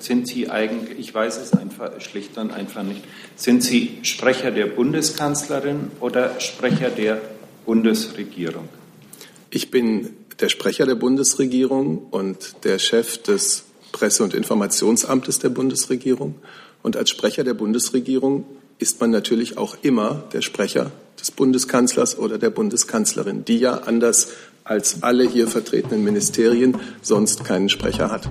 Sind Sie eigentlich, ich weiß es einfach schlicht und einfach nicht, sind Sie Sprecher der Bundeskanzlerin oder Sprecher der Bundesregierung? Ich bin der Sprecher der Bundesregierung und der Chef des Presse- und Informationsamtes der Bundesregierung. Und als Sprecher der Bundesregierung ist man natürlich auch immer der Sprecher des Bundeskanzlers oder der Bundeskanzlerin, die ja anders als alle hier vertretenen Ministerien sonst keinen Sprecher hat.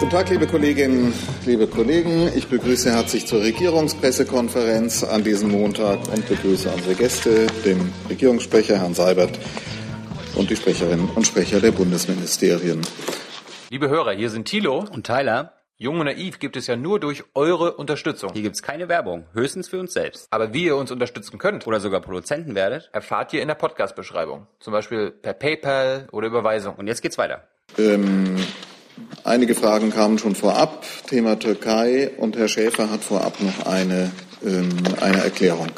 Guten Tag, liebe Kolleginnen, liebe Kollegen. Ich begrüße herzlich zur Regierungspressekonferenz an diesem Montag und begrüße unsere Gäste, den Regierungssprecher Herrn Seibert und die Sprecherinnen und Sprecher der Bundesministerien. Liebe Hörer, hier sind Thilo und Tyler. Jung und Naiv gibt es ja nur durch eure Unterstützung. Hier gibt es keine Werbung, höchstens für uns selbst. Aber wie ihr uns unterstützen könnt oder sogar Produzenten werdet, erfahrt ihr in der Podcast-Beschreibung. Zum Beispiel per PayPal oder Überweisung. Und jetzt geht's weiter. Ähm, Einige Fragen kamen schon vorab, Thema Türkei, und Herr Schäfer hat vorab noch eine, ähm, eine Erklärung.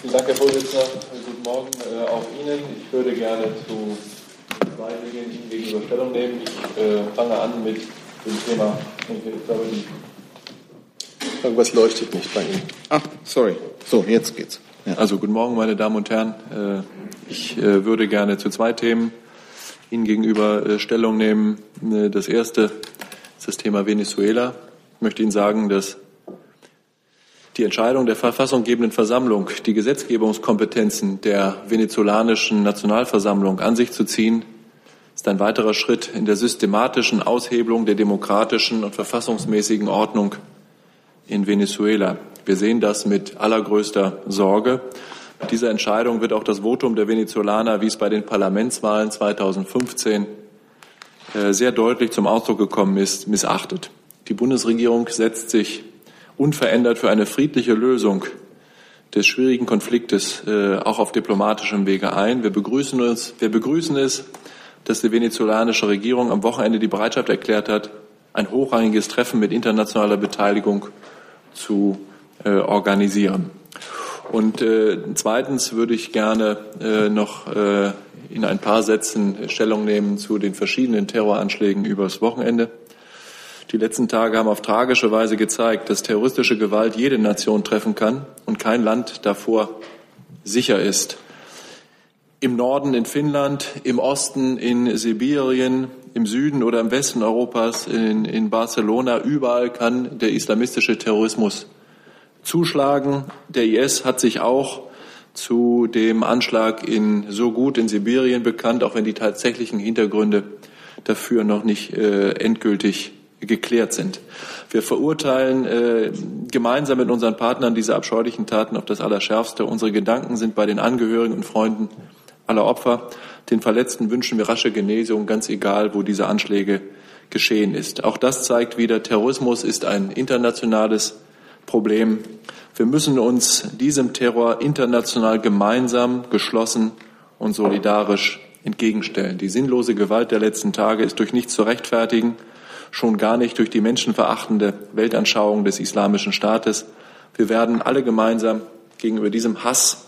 Vielen Dank, Herr Vorsitzender. Guten Morgen äh, auch Ihnen. Ich würde gerne zu zwei Dingen Ihnen gegenüber Stellung nehmen. Ich äh, fange an mit dem Thema. Ich glaube, Irgendwas leuchtet nicht bei Ihnen. Ach, sorry. So, jetzt geht's. Ja. Also, guten Morgen, meine Damen und Herren. Äh, ich äh, würde gerne zu zwei Themen Ihnen gegenüber äh, Stellung nehmen. Äh, das erste ist das Thema Venezuela. Ich möchte Ihnen sagen, dass die Entscheidung der verfassunggebenden Versammlung, die Gesetzgebungskompetenzen der venezolanischen Nationalversammlung an sich zu ziehen, ist ein weiterer Schritt in der systematischen Aushebelung der demokratischen und verfassungsmäßigen Ordnung in Venezuela. Wir sehen das mit allergrößter Sorge. Dieser Entscheidung wird auch das Votum der Venezolaner, wie es bei den Parlamentswahlen 2015 äh, sehr deutlich zum Ausdruck gekommen ist, missachtet. Die Bundesregierung setzt sich unverändert für eine friedliche Lösung des schwierigen Konfliktes äh, auch auf diplomatischem Wege ein. Wir begrüßen, uns, wir begrüßen es, dass die venezolanische Regierung am Wochenende die Bereitschaft erklärt hat, ein hochrangiges Treffen mit internationaler Beteiligung zu äh, organisieren. Und äh, zweitens würde ich gerne äh, noch äh, in ein paar Sätzen Stellung nehmen zu den verschiedenen Terroranschlägen übers Wochenende. Die letzten Tage haben auf tragische Weise gezeigt, dass terroristische Gewalt jede Nation treffen kann und kein Land davor sicher ist. Im Norden in Finnland, im Osten in Sibirien, im Süden oder im Westen Europas, in, in Barcelona, überall kann der islamistische Terrorismus zuschlagen. Der IS hat sich auch zu dem Anschlag in so gut in Sibirien bekannt, auch wenn die tatsächlichen Hintergründe dafür noch nicht äh, endgültig geklärt sind. Wir verurteilen äh, gemeinsam mit unseren Partnern diese abscheulichen Taten auf das Allerschärfste. Unsere Gedanken sind bei den Angehörigen und Freunden aller Opfer. Den Verletzten wünschen wir rasche Genesung, ganz egal, wo diese Anschläge geschehen ist. Auch das zeigt wieder, Terrorismus ist ein internationales Problem. Wir müssen uns diesem Terror international gemeinsam, geschlossen und solidarisch entgegenstellen. Die sinnlose Gewalt der letzten Tage ist durch nichts zu rechtfertigen, schon gar nicht durch die menschenverachtende Weltanschauung des Islamischen Staates. Wir werden alle gemeinsam gegenüber diesem Hass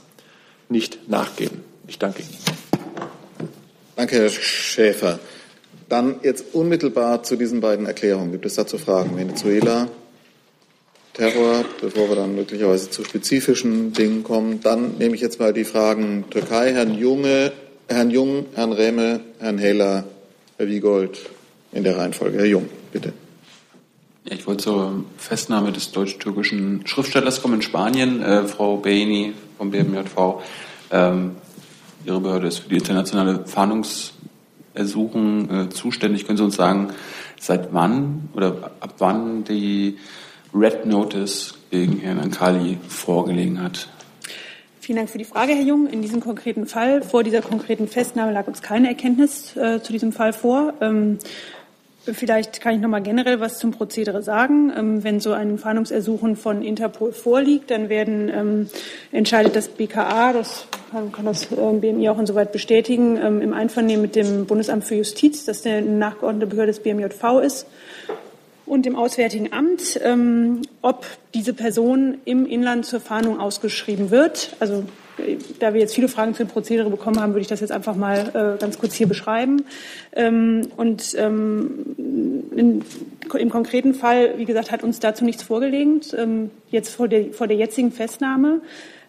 nicht nachgeben. Ich danke Ihnen. Danke, Herr Schäfer. Dann jetzt unmittelbar zu diesen beiden Erklärungen. Gibt es dazu Fragen? Venezuela, Terror, bevor wir dann möglicherweise zu spezifischen Dingen kommen. Dann nehme ich jetzt mal die Fragen Türkei, Herrn Junge, Herrn Jung, Herrn Rehme, Herrn Heller, Herr Wiegold in der Reihenfolge. Herr Jung, bitte. Ja, ich wollte zur Festnahme des deutsch-türkischen Schriftstellers kommen in Spanien. Äh, Frau Beini vom BMJV, ähm, Ihre Behörde ist für die internationale Fahndungsersuchung äh, zuständig. Können Sie uns sagen, seit wann oder ab wann die Red Notice gegen Herrn Ankali vorgelegen hat. Vielen Dank für die Frage, Herr Jung. In diesem konkreten Fall, vor dieser konkreten Festnahme lag uns keine Erkenntnis äh, zu diesem Fall vor. Ähm, vielleicht kann ich noch mal generell was zum Prozedere sagen. Ähm, wenn so ein Fahndungsersuchen von Interpol vorliegt, dann werden ähm, entscheidet das BKA, das kann, kann das äh, BMI auch insoweit bestätigen, ähm, im Einvernehmen mit dem Bundesamt für Justiz, das der nachgeordnete Behörde des BMJV ist und dem Auswärtigen Amt, ähm, ob diese Person im Inland zur Fahndung ausgeschrieben wird. Also da wir jetzt viele Fragen zu dem Prozedere bekommen haben, würde ich das jetzt einfach mal äh, ganz kurz hier beschreiben. Ähm, und ähm, in, im konkreten Fall, wie gesagt, hat uns dazu nichts vorgelegt, ähm, jetzt vor der, vor der jetzigen Festnahme.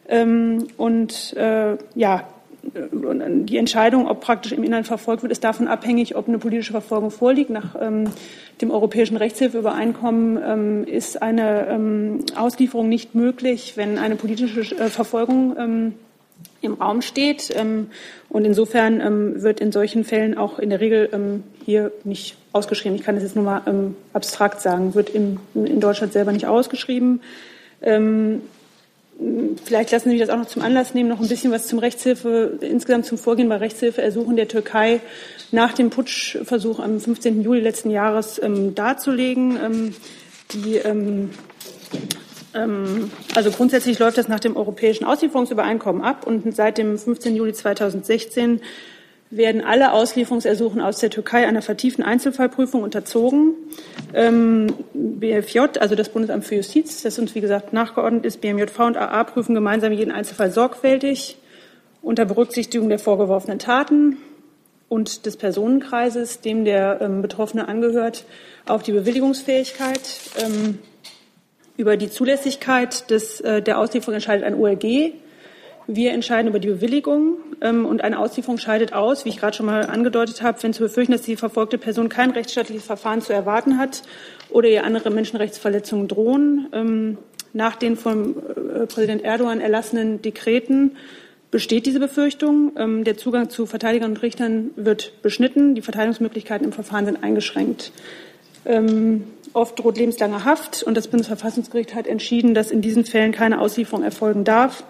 Ähm, und äh, ja, die Entscheidung, ob praktisch im Inhalt verfolgt wird, ist davon abhängig, ob eine politische Verfolgung vorliegt. Nach ähm, dem Europäischen Rechtshilfeübereinkommen ähm, ist eine ähm, Auslieferung nicht möglich, wenn eine politische äh, Verfolgung ähm, im Raum steht. Ähm, und insofern ähm, wird in solchen Fällen auch in der Regel hier nicht ausgeschrieben. Ich kann das jetzt nur mal abstrakt sagen, wird im, in Deutschland selber nicht ausgeschrieben. Vielleicht lassen Sie mich das auch noch zum Anlass nehmen, noch ein bisschen was zum Rechtshilfe, insgesamt zum Vorgehen bei Rechtshilfeersuchen der Türkei nach dem Putschversuch am 15. Juli letzten Jahres ähm, darzulegen. Ähm, die, ähm, ähm, also grundsätzlich läuft das nach dem europäischen Auslieferungsübereinkommen ab und seit dem 15. Juli 2016 werden alle Auslieferungsersuchen aus der Türkei einer vertieften Einzelfallprüfung unterzogen. Ähm, BFJ, also das Bundesamt für Justiz, das uns wie gesagt nachgeordnet ist, BMJV und AA prüfen gemeinsam jeden Einzelfall sorgfältig unter Berücksichtigung der vorgeworfenen Taten und des Personenkreises, dem der ähm, Betroffene angehört, auch die Bewilligungsfähigkeit. Ähm, über die Zulässigkeit des, äh, der Auslieferung entscheidet ein OLG. Wir entscheiden über die Bewilligung ähm, und eine Auslieferung scheidet aus, wie ich gerade schon mal angedeutet habe, wenn zu befürchten, dass die verfolgte Person kein rechtsstaatliches Verfahren zu erwarten hat oder ihr andere Menschenrechtsverletzungen drohen. Ähm, nach den vom äh, Präsident Erdogan erlassenen Dekreten besteht diese Befürchtung. Ähm, der Zugang zu Verteidigern und Richtern wird beschnitten. Die Verteidigungsmöglichkeiten im Verfahren sind eingeschränkt. Ähm, oft droht lebenslange Haft und das Bundesverfassungsgericht hat entschieden, dass in diesen Fällen keine Auslieferung erfolgen darf,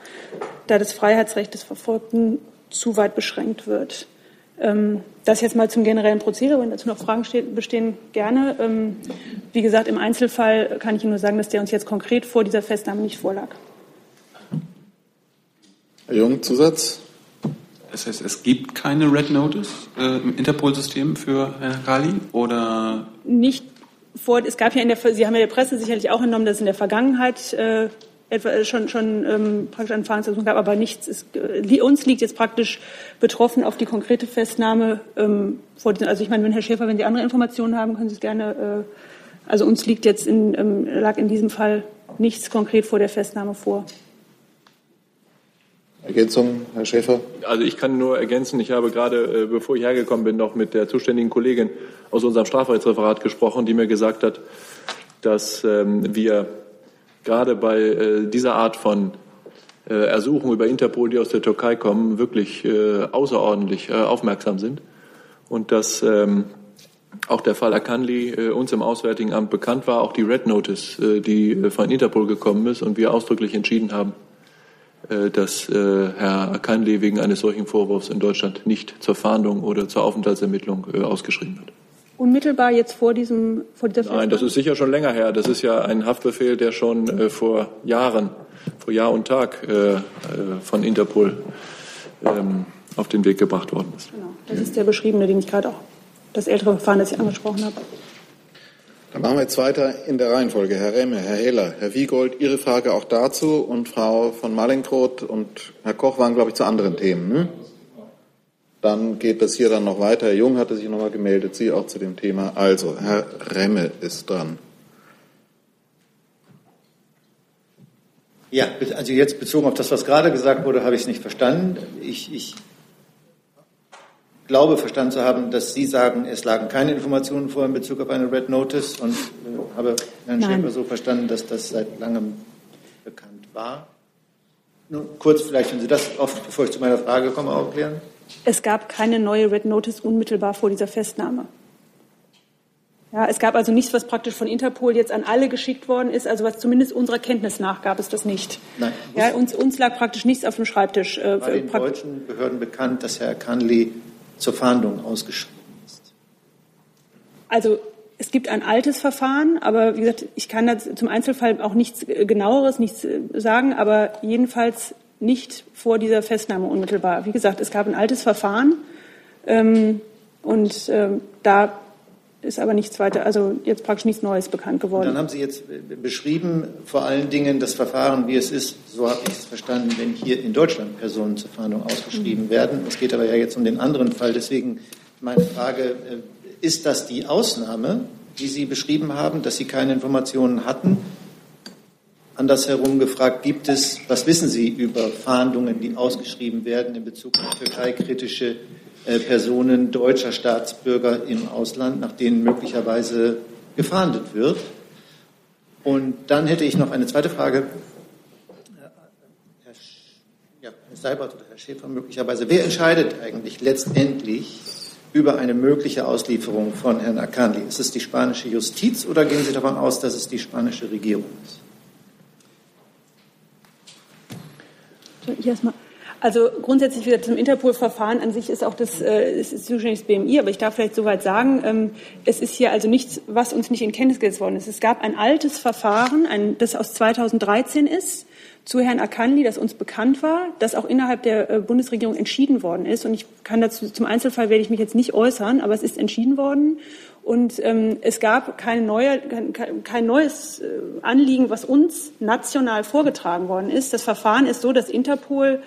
da das Freiheitsrecht des Verfolgten zu weit beschränkt wird. Ähm, das jetzt mal zum generellen Prozedere. Wenn dazu noch Fragen bestehen, gerne. Ähm, wie gesagt, im Einzelfall kann ich Ihnen nur sagen, dass der uns jetzt konkret vor dieser Festnahme nicht vorlag. Herr Jung, Zusatz? Das heißt, es gibt keine Red Notice äh, im Interpol-System für Herrn Kali oder? Nicht vor, es gab ja in der, Sie haben ja der Presse sicherlich auch entnommen, dass es in der Vergangenheit äh, etwa äh, schon, schon ähm, praktisch eine Verhandlung gab, aber nichts ist, äh, uns liegt jetzt praktisch betroffen auf die konkrete Festnahme ähm, vor diesen, also ich meine, wenn Herr Schäfer, wenn Sie andere Informationen haben, können Sie es gerne, äh, also uns liegt jetzt in, ähm, lag in diesem Fall nichts konkret vor der Festnahme vor. Ergänzung, Herr Schäfer? Also ich kann nur ergänzen, ich habe gerade, äh, bevor ich hergekommen bin, noch mit der zuständigen Kollegin aus unserem Strafrechtsreferat gesprochen, die mir gesagt hat, dass ähm, wir gerade bei äh, dieser Art von äh, Ersuchen über Interpol, die aus der Türkei kommen, wirklich außerordentlich aufmerksam sind und dass ähm, auch der Fall Akanli uns im Auswärtigen Amt bekannt war, auch die Red Notice, die von Interpol gekommen ist und wir ausdrücklich entschieden haben, äh, dass äh, Herr Akanli wegen eines solchen Vorwurfs in Deutschland nicht zur Fahndung oder zur Aufenthaltsermittlung äh, ausgeschrieben wird. Unmittelbar jetzt vor diesem vor dieser Nein, das ist sicher schon länger her. Das ist ja ein Haftbefehl, der schon vor Jahren, vor Jahr und Tag von Interpol ähm, auf den Weg gebracht worden ist. Genau, das ist der beschriebene, den ich gerade auch, das ältere Verfahren, das ich angesprochen habe. Dann machen wir jetzt weiter in der Reihenfolge. Herr Remme, Herr Heller, Herr Wiegold, Ihre Frage auch dazu und Frau von Malinkroth und Herr Koch waren, glaube ich, zu anderen Themen. Ne? Dann geht das hier dann noch weiter. Herr Jung hatte sich nochmal gemeldet, Sie auch zu dem Thema. Also, Herr Remme ist dran. Ja, also jetzt bezogen auf das, was gerade gesagt wurde, habe ich es nicht verstanden. Ich, ich glaube, verstanden zu haben, dass Sie sagen, es lagen keine Informationen vor in Bezug auf eine Red Notice und äh, habe Herrn Nein. Schäfer so verstanden, dass das seit langem bekannt war. Nur kurz vielleicht, wenn Sie das oft, bevor ich zu meiner Frage komme, aufklären. Es gab keine neue Red Notice unmittelbar vor dieser Festnahme. Ja, es gab also nichts, was praktisch von Interpol jetzt an alle geschickt worden ist. Also was zumindest unserer Kenntnis nach gab es das nicht. Nein. Ja, uns, uns lag praktisch nichts auf dem Schreibtisch. Äh, War den deutschen Behörden bekannt, dass Herr Kanli zur Fahndung ausgeschrieben ist? Also es gibt ein altes Verfahren, aber wie gesagt, ich kann da zum Einzelfall auch nichts genaueres, nichts äh, sagen, aber jedenfalls nicht vor dieser Festnahme unmittelbar. Wie gesagt, es gab ein altes Verfahren ähm, und ähm, da ist aber nichts weiter, also jetzt praktisch nichts Neues bekannt geworden. Dann haben Sie jetzt beschrieben, vor allen Dingen das Verfahren, wie es ist, so habe ich es verstanden, wenn hier in Deutschland Personen zur Fahndung ausgeschrieben mhm. werden. Es geht aber ja jetzt um den anderen Fall. Deswegen meine Frage, äh, ist das die Ausnahme, die Sie beschrieben haben, dass Sie keine Informationen hatten? Andersherum gefragt, gibt es, was wissen Sie über Fahndungen, die ausgeschrieben werden in Bezug auf türkei-kritische äh, Personen deutscher Staatsbürger im Ausland, nach denen möglicherweise gefahndet wird? Und dann hätte ich noch eine zweite Frage. Herr, ja, Herr Seibert oder Herr Schäfer möglicherweise. Wer entscheidet eigentlich letztendlich über eine mögliche Auslieferung von Herrn Akanli? Ist es die spanische Justiz oder gehen Sie davon aus, dass es die spanische Regierung ist? Also grundsätzlich wieder zum Interpol-Verfahren an sich ist auch das, äh, ist zuständig das BMI, aber ich darf vielleicht soweit sagen, ähm, es ist hier also nichts, was uns nicht in Kenntnis gesetzt worden ist. Es gab ein altes Verfahren, ein, das aus 2013 ist, zu Herrn Akanli, das uns bekannt war, das auch innerhalb der äh, Bundesregierung entschieden worden ist. Und ich kann dazu, zum Einzelfall werde ich mich jetzt nicht äußern, aber es ist entschieden worden. Und ähm, es gab kein, neue, kein, kein neues äh, Anliegen, was uns national vorgetragen worden ist. Das Verfahren ist so, dass Interpol,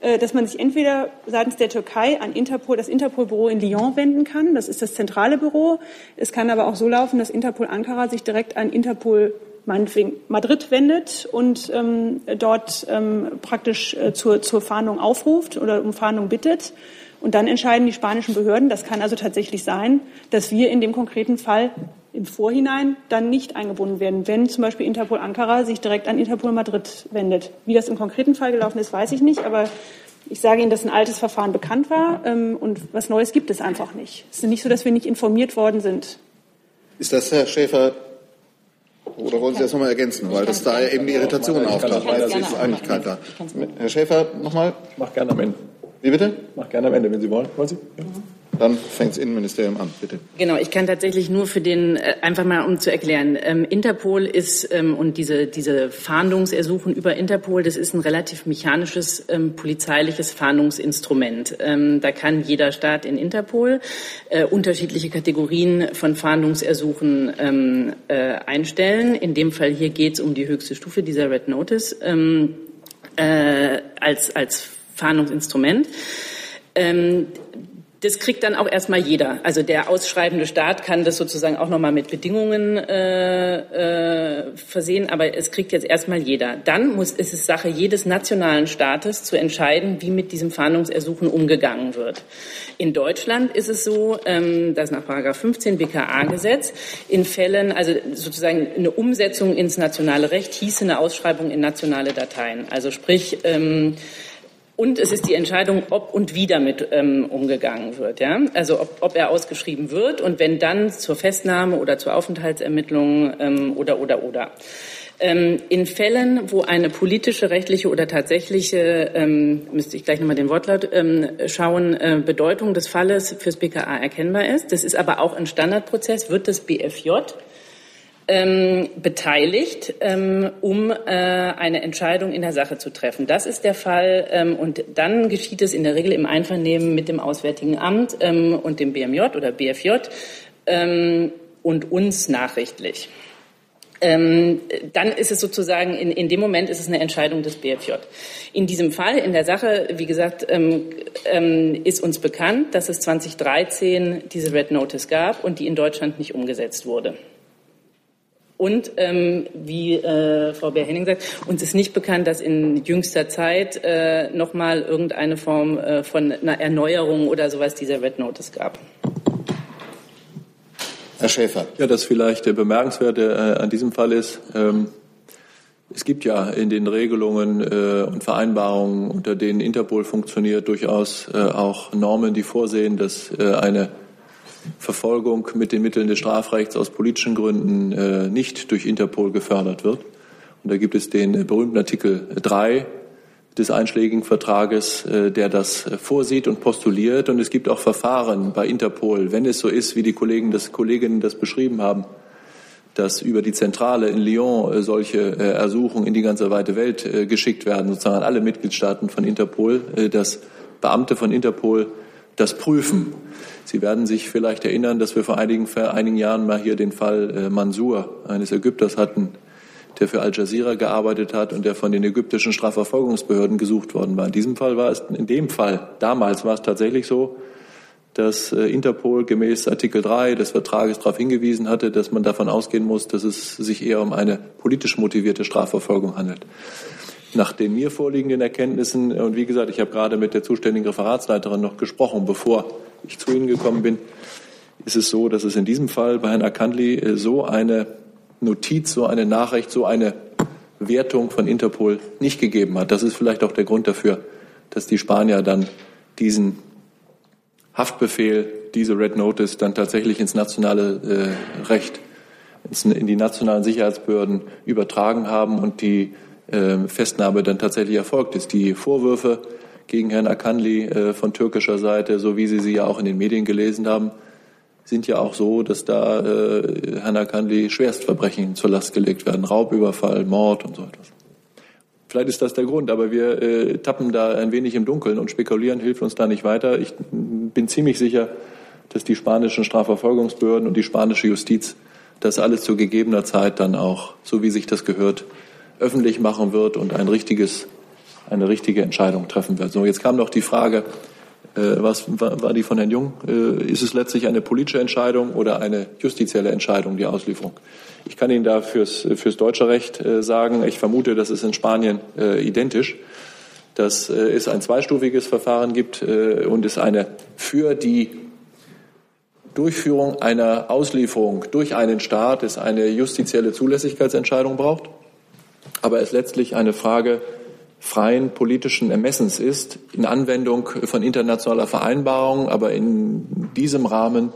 äh, dass man sich entweder seitens der Türkei an Interpol, das Interpol-Büro in Lyon wenden kann. Das ist das zentrale Büro. Es kann aber auch so laufen, dass Interpol Ankara sich direkt an Interpol meinetwegen Madrid wendet und ähm, dort ähm, praktisch äh, zur, zur Fahndung aufruft oder um Fahndung bittet. Und dann entscheiden die spanischen Behörden, das kann also tatsächlich sein, dass wir in dem konkreten Fall im Vorhinein dann nicht eingebunden werden, wenn zum Beispiel Interpol Ankara sich direkt an Interpol Madrid wendet. Wie das im konkreten Fall gelaufen ist, weiß ich nicht, aber ich sage Ihnen, dass ein altes Verfahren bekannt war ähm, und was Neues gibt es einfach nicht. Es ist nicht so, dass wir nicht informiert worden sind. Ist das, Herr Schäfer, oder wollen Sie das nochmal ergänzen, weil das da eben die Irritation auftaucht, weil das ist Einigkeit da. Herr Schäfer, nochmal. Ich mache gerne am Ende. Wie bitte? Mach gerne am Ende, wenn Sie wollen. Wollen Sie? Ja. Dann fängt das Innenministerium an, bitte. Genau, ich kann tatsächlich nur für den, äh, einfach mal um zu erklären, ähm, Interpol ist ähm, und diese, diese Fahndungsersuchen über Interpol, das ist ein relativ mechanisches ähm, polizeiliches Fahndungsinstrument. Ähm, da kann jeder Staat in Interpol äh, unterschiedliche Kategorien von Fahndungsersuchen ähm, äh, einstellen. In dem Fall hier geht es um die höchste Stufe dieser Red Notice ähm, äh, als, als Fahndungsinstrument. Das kriegt dann auch erstmal jeder. Also der ausschreibende Staat kann das sozusagen auch nochmal mit Bedingungen äh, äh, versehen, aber es kriegt jetzt erstmal jeder. Dann muss, ist es Sache jedes nationalen Staates zu entscheiden, wie mit diesem Fahndungsersuchen umgegangen wird. In Deutschland ist es so, ähm, dass nach Paragraph 15 BKA-Gesetz in Fällen, also sozusagen eine Umsetzung ins nationale Recht hieße eine Ausschreibung in nationale Dateien. Also sprich, ähm, und es ist die Entscheidung, ob und wie damit ähm, umgegangen wird. Ja? Also ob, ob er ausgeschrieben wird und wenn dann zur Festnahme oder zur Aufenthaltsermittlung ähm, oder oder oder. Ähm, in Fällen, wo eine politische, rechtliche oder tatsächliche, ähm, müsste ich gleich nochmal den Wortlaut ähm, schauen, äh, Bedeutung des Falles fürs BKA erkennbar ist, das ist aber auch ein Standardprozess, wird das BFJ ähm, beteiligt, ähm, um äh, eine Entscheidung in der Sache zu treffen. Das ist der Fall ähm, und dann geschieht es in der Regel im Einvernehmen mit dem Auswärtigen Amt ähm, und dem BMJ oder BFJ ähm, und uns nachrichtlich. Ähm, dann ist es sozusagen, in, in dem Moment ist es eine Entscheidung des BFJ. In diesem Fall, in der Sache, wie gesagt, ähm, ähm, ist uns bekannt, dass es 2013 diese Red Notice gab und die in Deutschland nicht umgesetzt wurde. Und ähm, wie äh, Frau Beer-Henning sagt, uns ist nicht bekannt, dass in jüngster Zeit äh, nochmal irgendeine Form äh, von einer Erneuerung oder sowas dieser Red Notice gab. Herr Schäfer. Ja, das vielleicht der Bemerkenswerte äh, an diesem Fall ist, ähm, es gibt ja in den Regelungen äh, und Vereinbarungen, unter denen Interpol funktioniert, durchaus äh, auch Normen, die vorsehen, dass äh, eine Verfolgung mit den Mitteln des Strafrechts aus politischen Gründen äh, nicht durch Interpol gefördert wird. Und da gibt es den äh, berühmten Artikel 3 des einschlägigen Vertrages, äh, der das vorsieht und postuliert. Und es gibt auch Verfahren bei Interpol, wenn es so ist, wie die Kollegen das, Kolleginnen das beschrieben haben, dass über die Zentrale in Lyon solche Ersuchungen in die ganze weite Welt geschickt werden, sozusagen an alle Mitgliedstaaten von Interpol, dass Beamte von Interpol das prüfen. Sie werden sich vielleicht erinnern, dass wir vor einigen, vor einigen Jahren mal hier den Fall äh, Mansur, eines Ägypters, hatten, der für Al Jazeera gearbeitet hat und der von den ägyptischen Strafverfolgungsbehörden gesucht worden war. In diesem Fall war es, in dem Fall, damals war es tatsächlich so, dass äh, Interpol gemäß Artikel 3 des Vertrages darauf hingewiesen hatte, dass man davon ausgehen muss, dass es sich eher um eine politisch motivierte Strafverfolgung handelt. Nach den mir vorliegenden Erkenntnissen, und wie gesagt, ich habe gerade mit der zuständigen Referatsleiterin noch gesprochen, bevor ich zu Ihnen gekommen bin, ist es so, dass es in diesem Fall bei Herrn Akandli äh, so eine Notiz, so eine Nachricht, so eine Wertung von Interpol nicht gegeben hat. Das ist vielleicht auch der Grund dafür, dass die Spanier dann diesen Haftbefehl, diese Red Notice dann tatsächlich ins nationale äh, Recht, ins, in die nationalen Sicherheitsbehörden übertragen haben und die äh, Festnahme dann tatsächlich erfolgt ist. Die Vorwürfe gegen Herrn Akanli äh, von türkischer Seite, so wie Sie sie ja auch in den Medien gelesen haben, sind ja auch so, dass da äh, Herrn Akanli Schwerstverbrechen zur Last gelegt werden. Raubüberfall, Mord und so etwas. Vielleicht ist das der Grund, aber wir äh, tappen da ein wenig im Dunkeln und spekulieren hilft uns da nicht weiter. Ich bin ziemlich sicher, dass die spanischen Strafverfolgungsbehörden und die spanische Justiz das alles zu gegebener Zeit dann auch, so wie sich das gehört, öffentlich machen wird und ein richtiges, eine richtige Entscheidung treffen wird. So, jetzt kam noch die Frage, äh, was war, die von Herrn Jung? Äh, ist es letztlich eine politische Entscheidung oder eine justizielle Entscheidung, die Auslieferung? Ich kann Ihnen da fürs, fürs deutsche Recht äh, sagen, ich vermute, das ist in Spanien identisch, dass es ein zweistufiges Verfahren gibt und es eine für die Durchführung einer Auslieferung durch einen Staat es eine justizielle Zulässigkeitsentscheidung braucht, aber es letztlich eine Frage freien politischen Ermessens ist, in Anwendung von internationaler Vereinbarung, aber in diesem Rahmen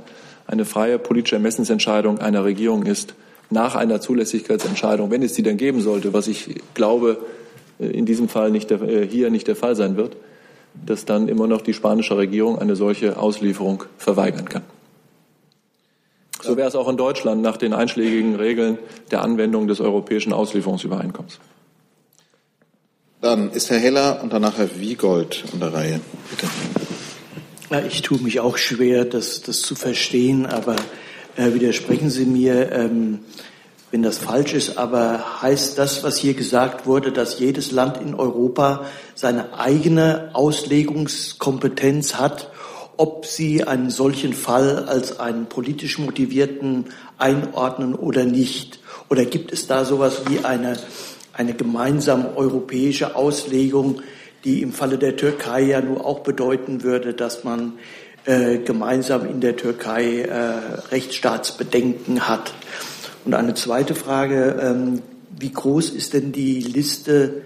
eine freie politische Ermessensentscheidung einer Regierung ist, nach einer Zulässigkeitsentscheidung, wenn es die denn geben sollte, was ich glaube äh, in diesem Fall nicht der, äh, hier nicht der Fall sein wird, dass dann immer noch die spanische Regierung eine solche Auslieferung verweigern kann. So wäre es auch in Deutschland nach den einschlägigen Regeln der Anwendung des europäischen Auslieferungsübereinkommens. Dann ist Herr Heller und danach Herr Wiegold an der Reihe. Bitte. Ja, ich tue mich auch schwer, das, das zu verstehen, aber äh, widersprechen Sie mir, ähm, wenn das falsch ist, aber heißt das, was hier gesagt wurde, dass jedes Land in Europa seine eigene Auslegungskompetenz hat, ob sie einen solchen Fall als einen politisch motivierten einordnen oder nicht? Oder gibt es da sowas wie eine, eine gemeinsame europäische Auslegung, die im Falle der Türkei ja nur auch bedeuten würde, dass man äh, gemeinsam in der Türkei äh, Rechtsstaatsbedenken hat. Und eine zweite Frage, ähm, wie groß ist denn die Liste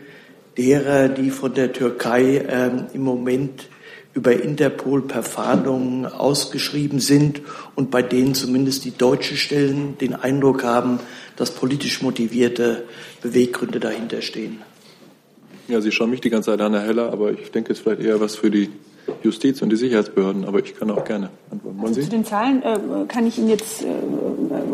derer, die von der Türkei ähm, im Moment über Interpol per Fahndung ausgeschrieben sind und bei denen zumindest die deutschen Stellen den Eindruck haben, dass politisch motivierte Beweggründe dahinter stehen? Ja, Sie schauen mich die ganze Zeit an, Herr Heller, aber ich denke, es ist vielleicht eher was für die Justiz und die Sicherheitsbehörden, aber ich kann auch gerne antworten. Also zu den Zahlen äh, kann ich Ihnen jetzt äh,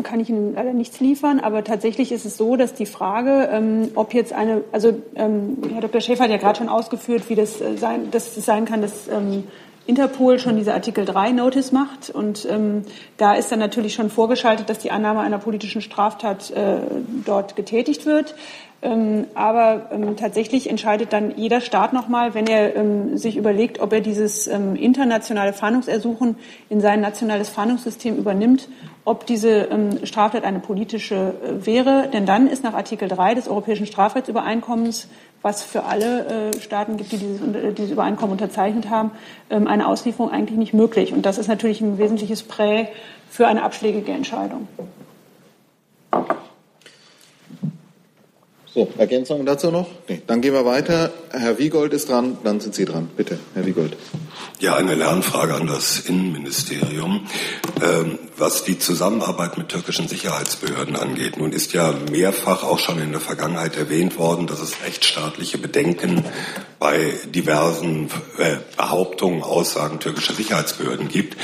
kann ich Ihnen leider nichts liefern, aber tatsächlich ist es so, dass die Frage, ähm, ob jetzt eine, also ähm, Herr Dr. Schäfer hat ja gerade schon ausgeführt, wie das äh, sein, dass es sein kann, dass ähm, Interpol schon diese Artikel 3 Notice macht. Und ähm, da ist dann natürlich schon vorgeschaltet, dass die Annahme einer politischen Straftat äh, dort getätigt wird. Ähm, aber ähm, tatsächlich entscheidet dann jeder Staat nochmal, wenn er ähm, sich überlegt, ob er dieses ähm, internationale Fahndungsersuchen in sein nationales Fahndungssystem übernimmt, ob diese ähm, Straftat eine politische äh, wäre. Denn dann ist nach Artikel 3 des Europäischen Strafrechtsübereinkommens, was für alle äh, Staaten gibt, die dieses, äh, dieses Übereinkommen unterzeichnet haben, ähm, eine Auslieferung eigentlich nicht möglich. Und das ist natürlich ein wesentliches Prä für eine abschlägige Entscheidung. So, Ergänzungen dazu noch? Nee. Dann gehen wir weiter. Herr Wiegold ist dran, dann sind Sie dran. Bitte, Herr Wiegold. Ja, eine Lernfrage an das Innenministerium, ähm, was die Zusammenarbeit mit türkischen Sicherheitsbehörden angeht. Nun ist ja mehrfach auch schon in der Vergangenheit erwähnt worden, dass es rechtsstaatliche Bedenken bei diversen äh, Behauptungen, Aussagen türkischer Sicherheitsbehörden gibt.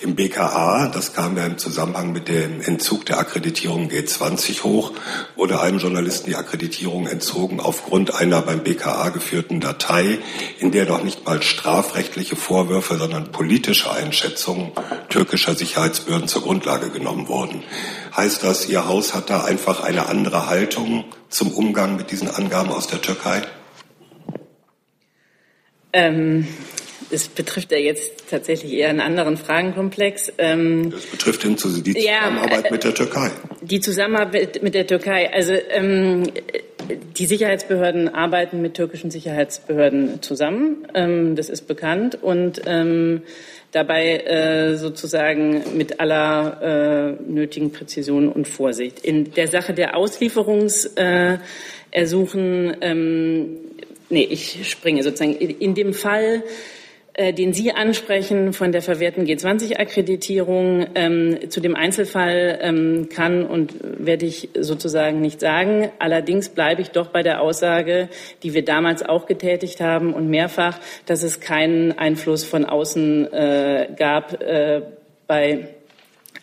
Im BKA, das kam ja im Zusammenhang mit dem Entzug der Akkreditierung G20 hoch, wurde einem Journalisten die Akkreditierung entzogen aufgrund einer beim BKA geführten Datei, in der noch nicht mal strafrechtliche Vorwürfe Vorwürfe, sondern politische Einschätzungen türkischer Sicherheitsbehörden zur Grundlage genommen wurden. Heißt das, Ihr Haus hat da einfach eine andere Haltung zum Umgang mit diesen Angaben aus der Türkei? Ähm, es betrifft ja jetzt tatsächlich eher einen anderen Fragenkomplex. Ähm, das betrifft die Zusammenarbeit ja, mit der Türkei. Die Zusammenarbeit mit der Türkei. Also ähm, die Sicherheitsbehörden arbeiten mit türkischen Sicherheitsbehörden zusammen. Ähm, das ist bekannt und ähm, dabei äh, sozusagen mit aller äh, nötigen Präzision und Vorsicht. In der Sache der Auslieferungsersuchen äh, ähm, nee, ich springe sozusagen. In dem Fall, äh, den Sie ansprechen von der verwehrten G20-Akkreditierung, ähm, zu dem Einzelfall ähm, kann und werde ich sozusagen nicht sagen. Allerdings bleibe ich doch bei der Aussage, die wir damals auch getätigt haben und mehrfach, dass es keinen Einfluss von außen äh, gab äh, bei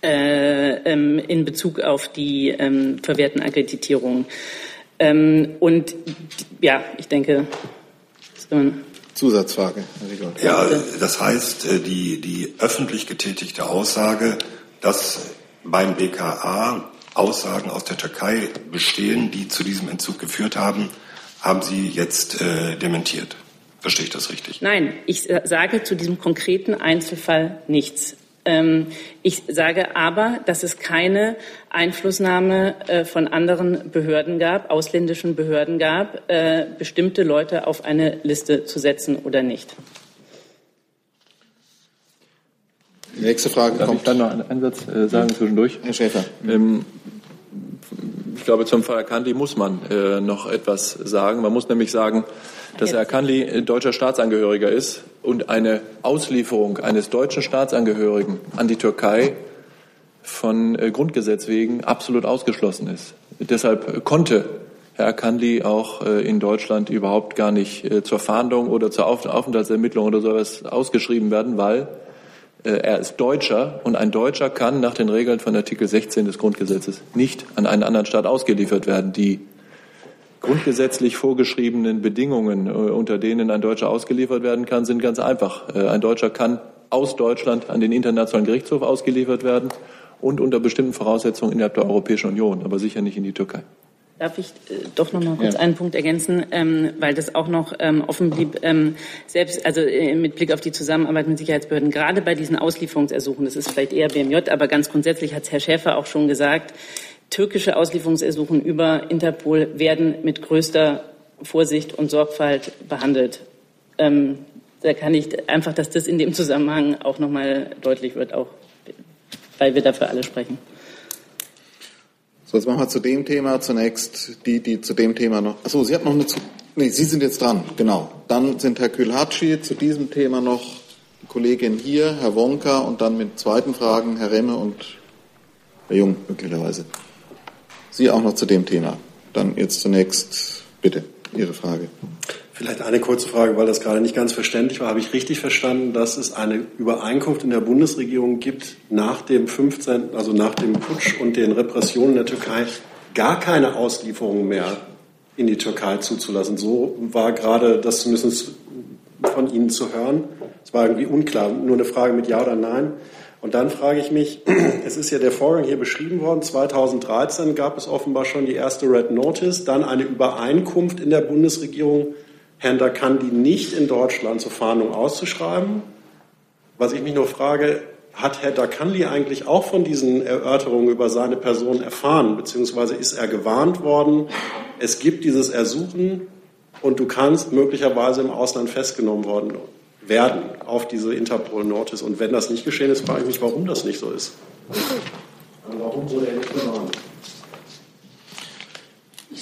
äh, ähm, in Bezug auf die ähm, verwehrten Akkreditierungen. Ähm, und ja, ich denke, Zusatzfrage. Ja, das heißt, äh, die, die öffentlich getätigte Aussage, dass beim BKA Aussagen aus der Türkei bestehen, die zu diesem Entzug geführt haben, haben Sie jetzt äh, dementiert. Verstehe ich das richtig? Nein, ich äh, sage zu diesem konkreten Einzelfall nichts. Ähm, ich sage aber, dass es keine Einflussnahme äh, von anderen Behörden gab, ausländischen Behörden gab, äh, bestimmte Leute auf eine Liste zu setzen oder nicht. Die nächste Frage Darf kommt. Ich dann noch einen Satz äh, sagen zwischendurch. Herr Schäfer. Ähm, ich glaube, zum Fall Kandi muss man äh, noch etwas sagen. Man muss nämlich sagen, dass Herr Kanli deutscher Staatsangehöriger ist und eine Auslieferung eines deutschen Staatsangehörigen an die Türkei von äh, Grundgesetz wegen absolut ausgeschlossen ist. Deshalb konnte Herr Kanli auch äh, in Deutschland überhaupt gar nicht äh, zur Fahndung oder zur Aufenthaltsermittlung oder sowas ausgeschrieben werden, weil er ist Deutscher und ein Deutscher kann nach den Regeln von Artikel 16 des Grundgesetzes nicht an einen anderen Staat ausgeliefert werden. Die grundgesetzlich vorgeschriebenen Bedingungen, äh, unter denen ein Deutscher ausgeliefert werden kann, sind ganz einfach. Äh, ein Deutscher kann aus Deutschland an den Internationalen Gerichtshof ausgeliefert werden und unter bestimmten Voraussetzungen innerhalb der Europäischen Union, aber sicher nicht in die Türkei. Darf ich äh, doch noch mal kurz ja. einen Punkt ergänzen, ähm, weil das auch noch ähm, offen blieb, ähm, selbst also äh, mit Blick auf die Zusammenarbeit mit Sicherheitsbehörden, gerade bei diesen Auslieferungsersuchen, das ist vielleicht eher BMJ, aber ganz grundsätzlich hat Herr Schäfer auch schon gesagt, türkische Auslieferungsersuchen über Interpol werden mit größter Vorsicht und Sorgfalt behandelt. Ähm, da kann ich einfach, dass das in dem Zusammenhang auch noch mal deutlich wird, auch weil wir dafür alle sprechen. So, jetzt machen wir zu dem Thema zunächst die, die zu dem Thema noch. Achso, Sie hatten noch eine. Zu nee, Sie sind jetzt dran, genau. Dann sind Herr Kühlhatschi zu diesem Thema noch die Kollegin hier, Herr Wonka und dann mit zweiten Fragen Herr Remme und Herr Jung möglicherweise. Sie auch noch zu dem Thema. Dann jetzt zunächst bitte Ihre Frage. Vielleicht eine kurze Frage, weil das gerade nicht ganz verständlich war. Habe ich richtig verstanden, dass es eine Übereinkunft in der Bundesregierung gibt, nach dem 15., also nach dem Putsch und den Repressionen in der Türkei, gar keine Auslieferungen mehr in die Türkei zuzulassen? So war gerade das zumindest von Ihnen zu hören. Es war irgendwie unklar, nur eine Frage mit Ja oder Nein. Und dann frage ich mich, es ist ja der Vorgang hier beschrieben worden, 2013 gab es offenbar schon die erste Red Notice, dann eine Übereinkunft in der Bundesregierung, Herrn Dakandi nicht in Deutschland zur Fahndung auszuschreiben. Was ich mich nur frage, hat Herr Dakandi eigentlich auch von diesen Erörterungen über seine Person erfahren, beziehungsweise ist er gewarnt worden, es gibt dieses Ersuchen und du kannst möglicherweise im Ausland festgenommen worden werden auf diese Interpol-Notice. Und wenn das nicht geschehen ist, frage ich mich, warum das nicht so ist. Also warum er nicht gewarnt?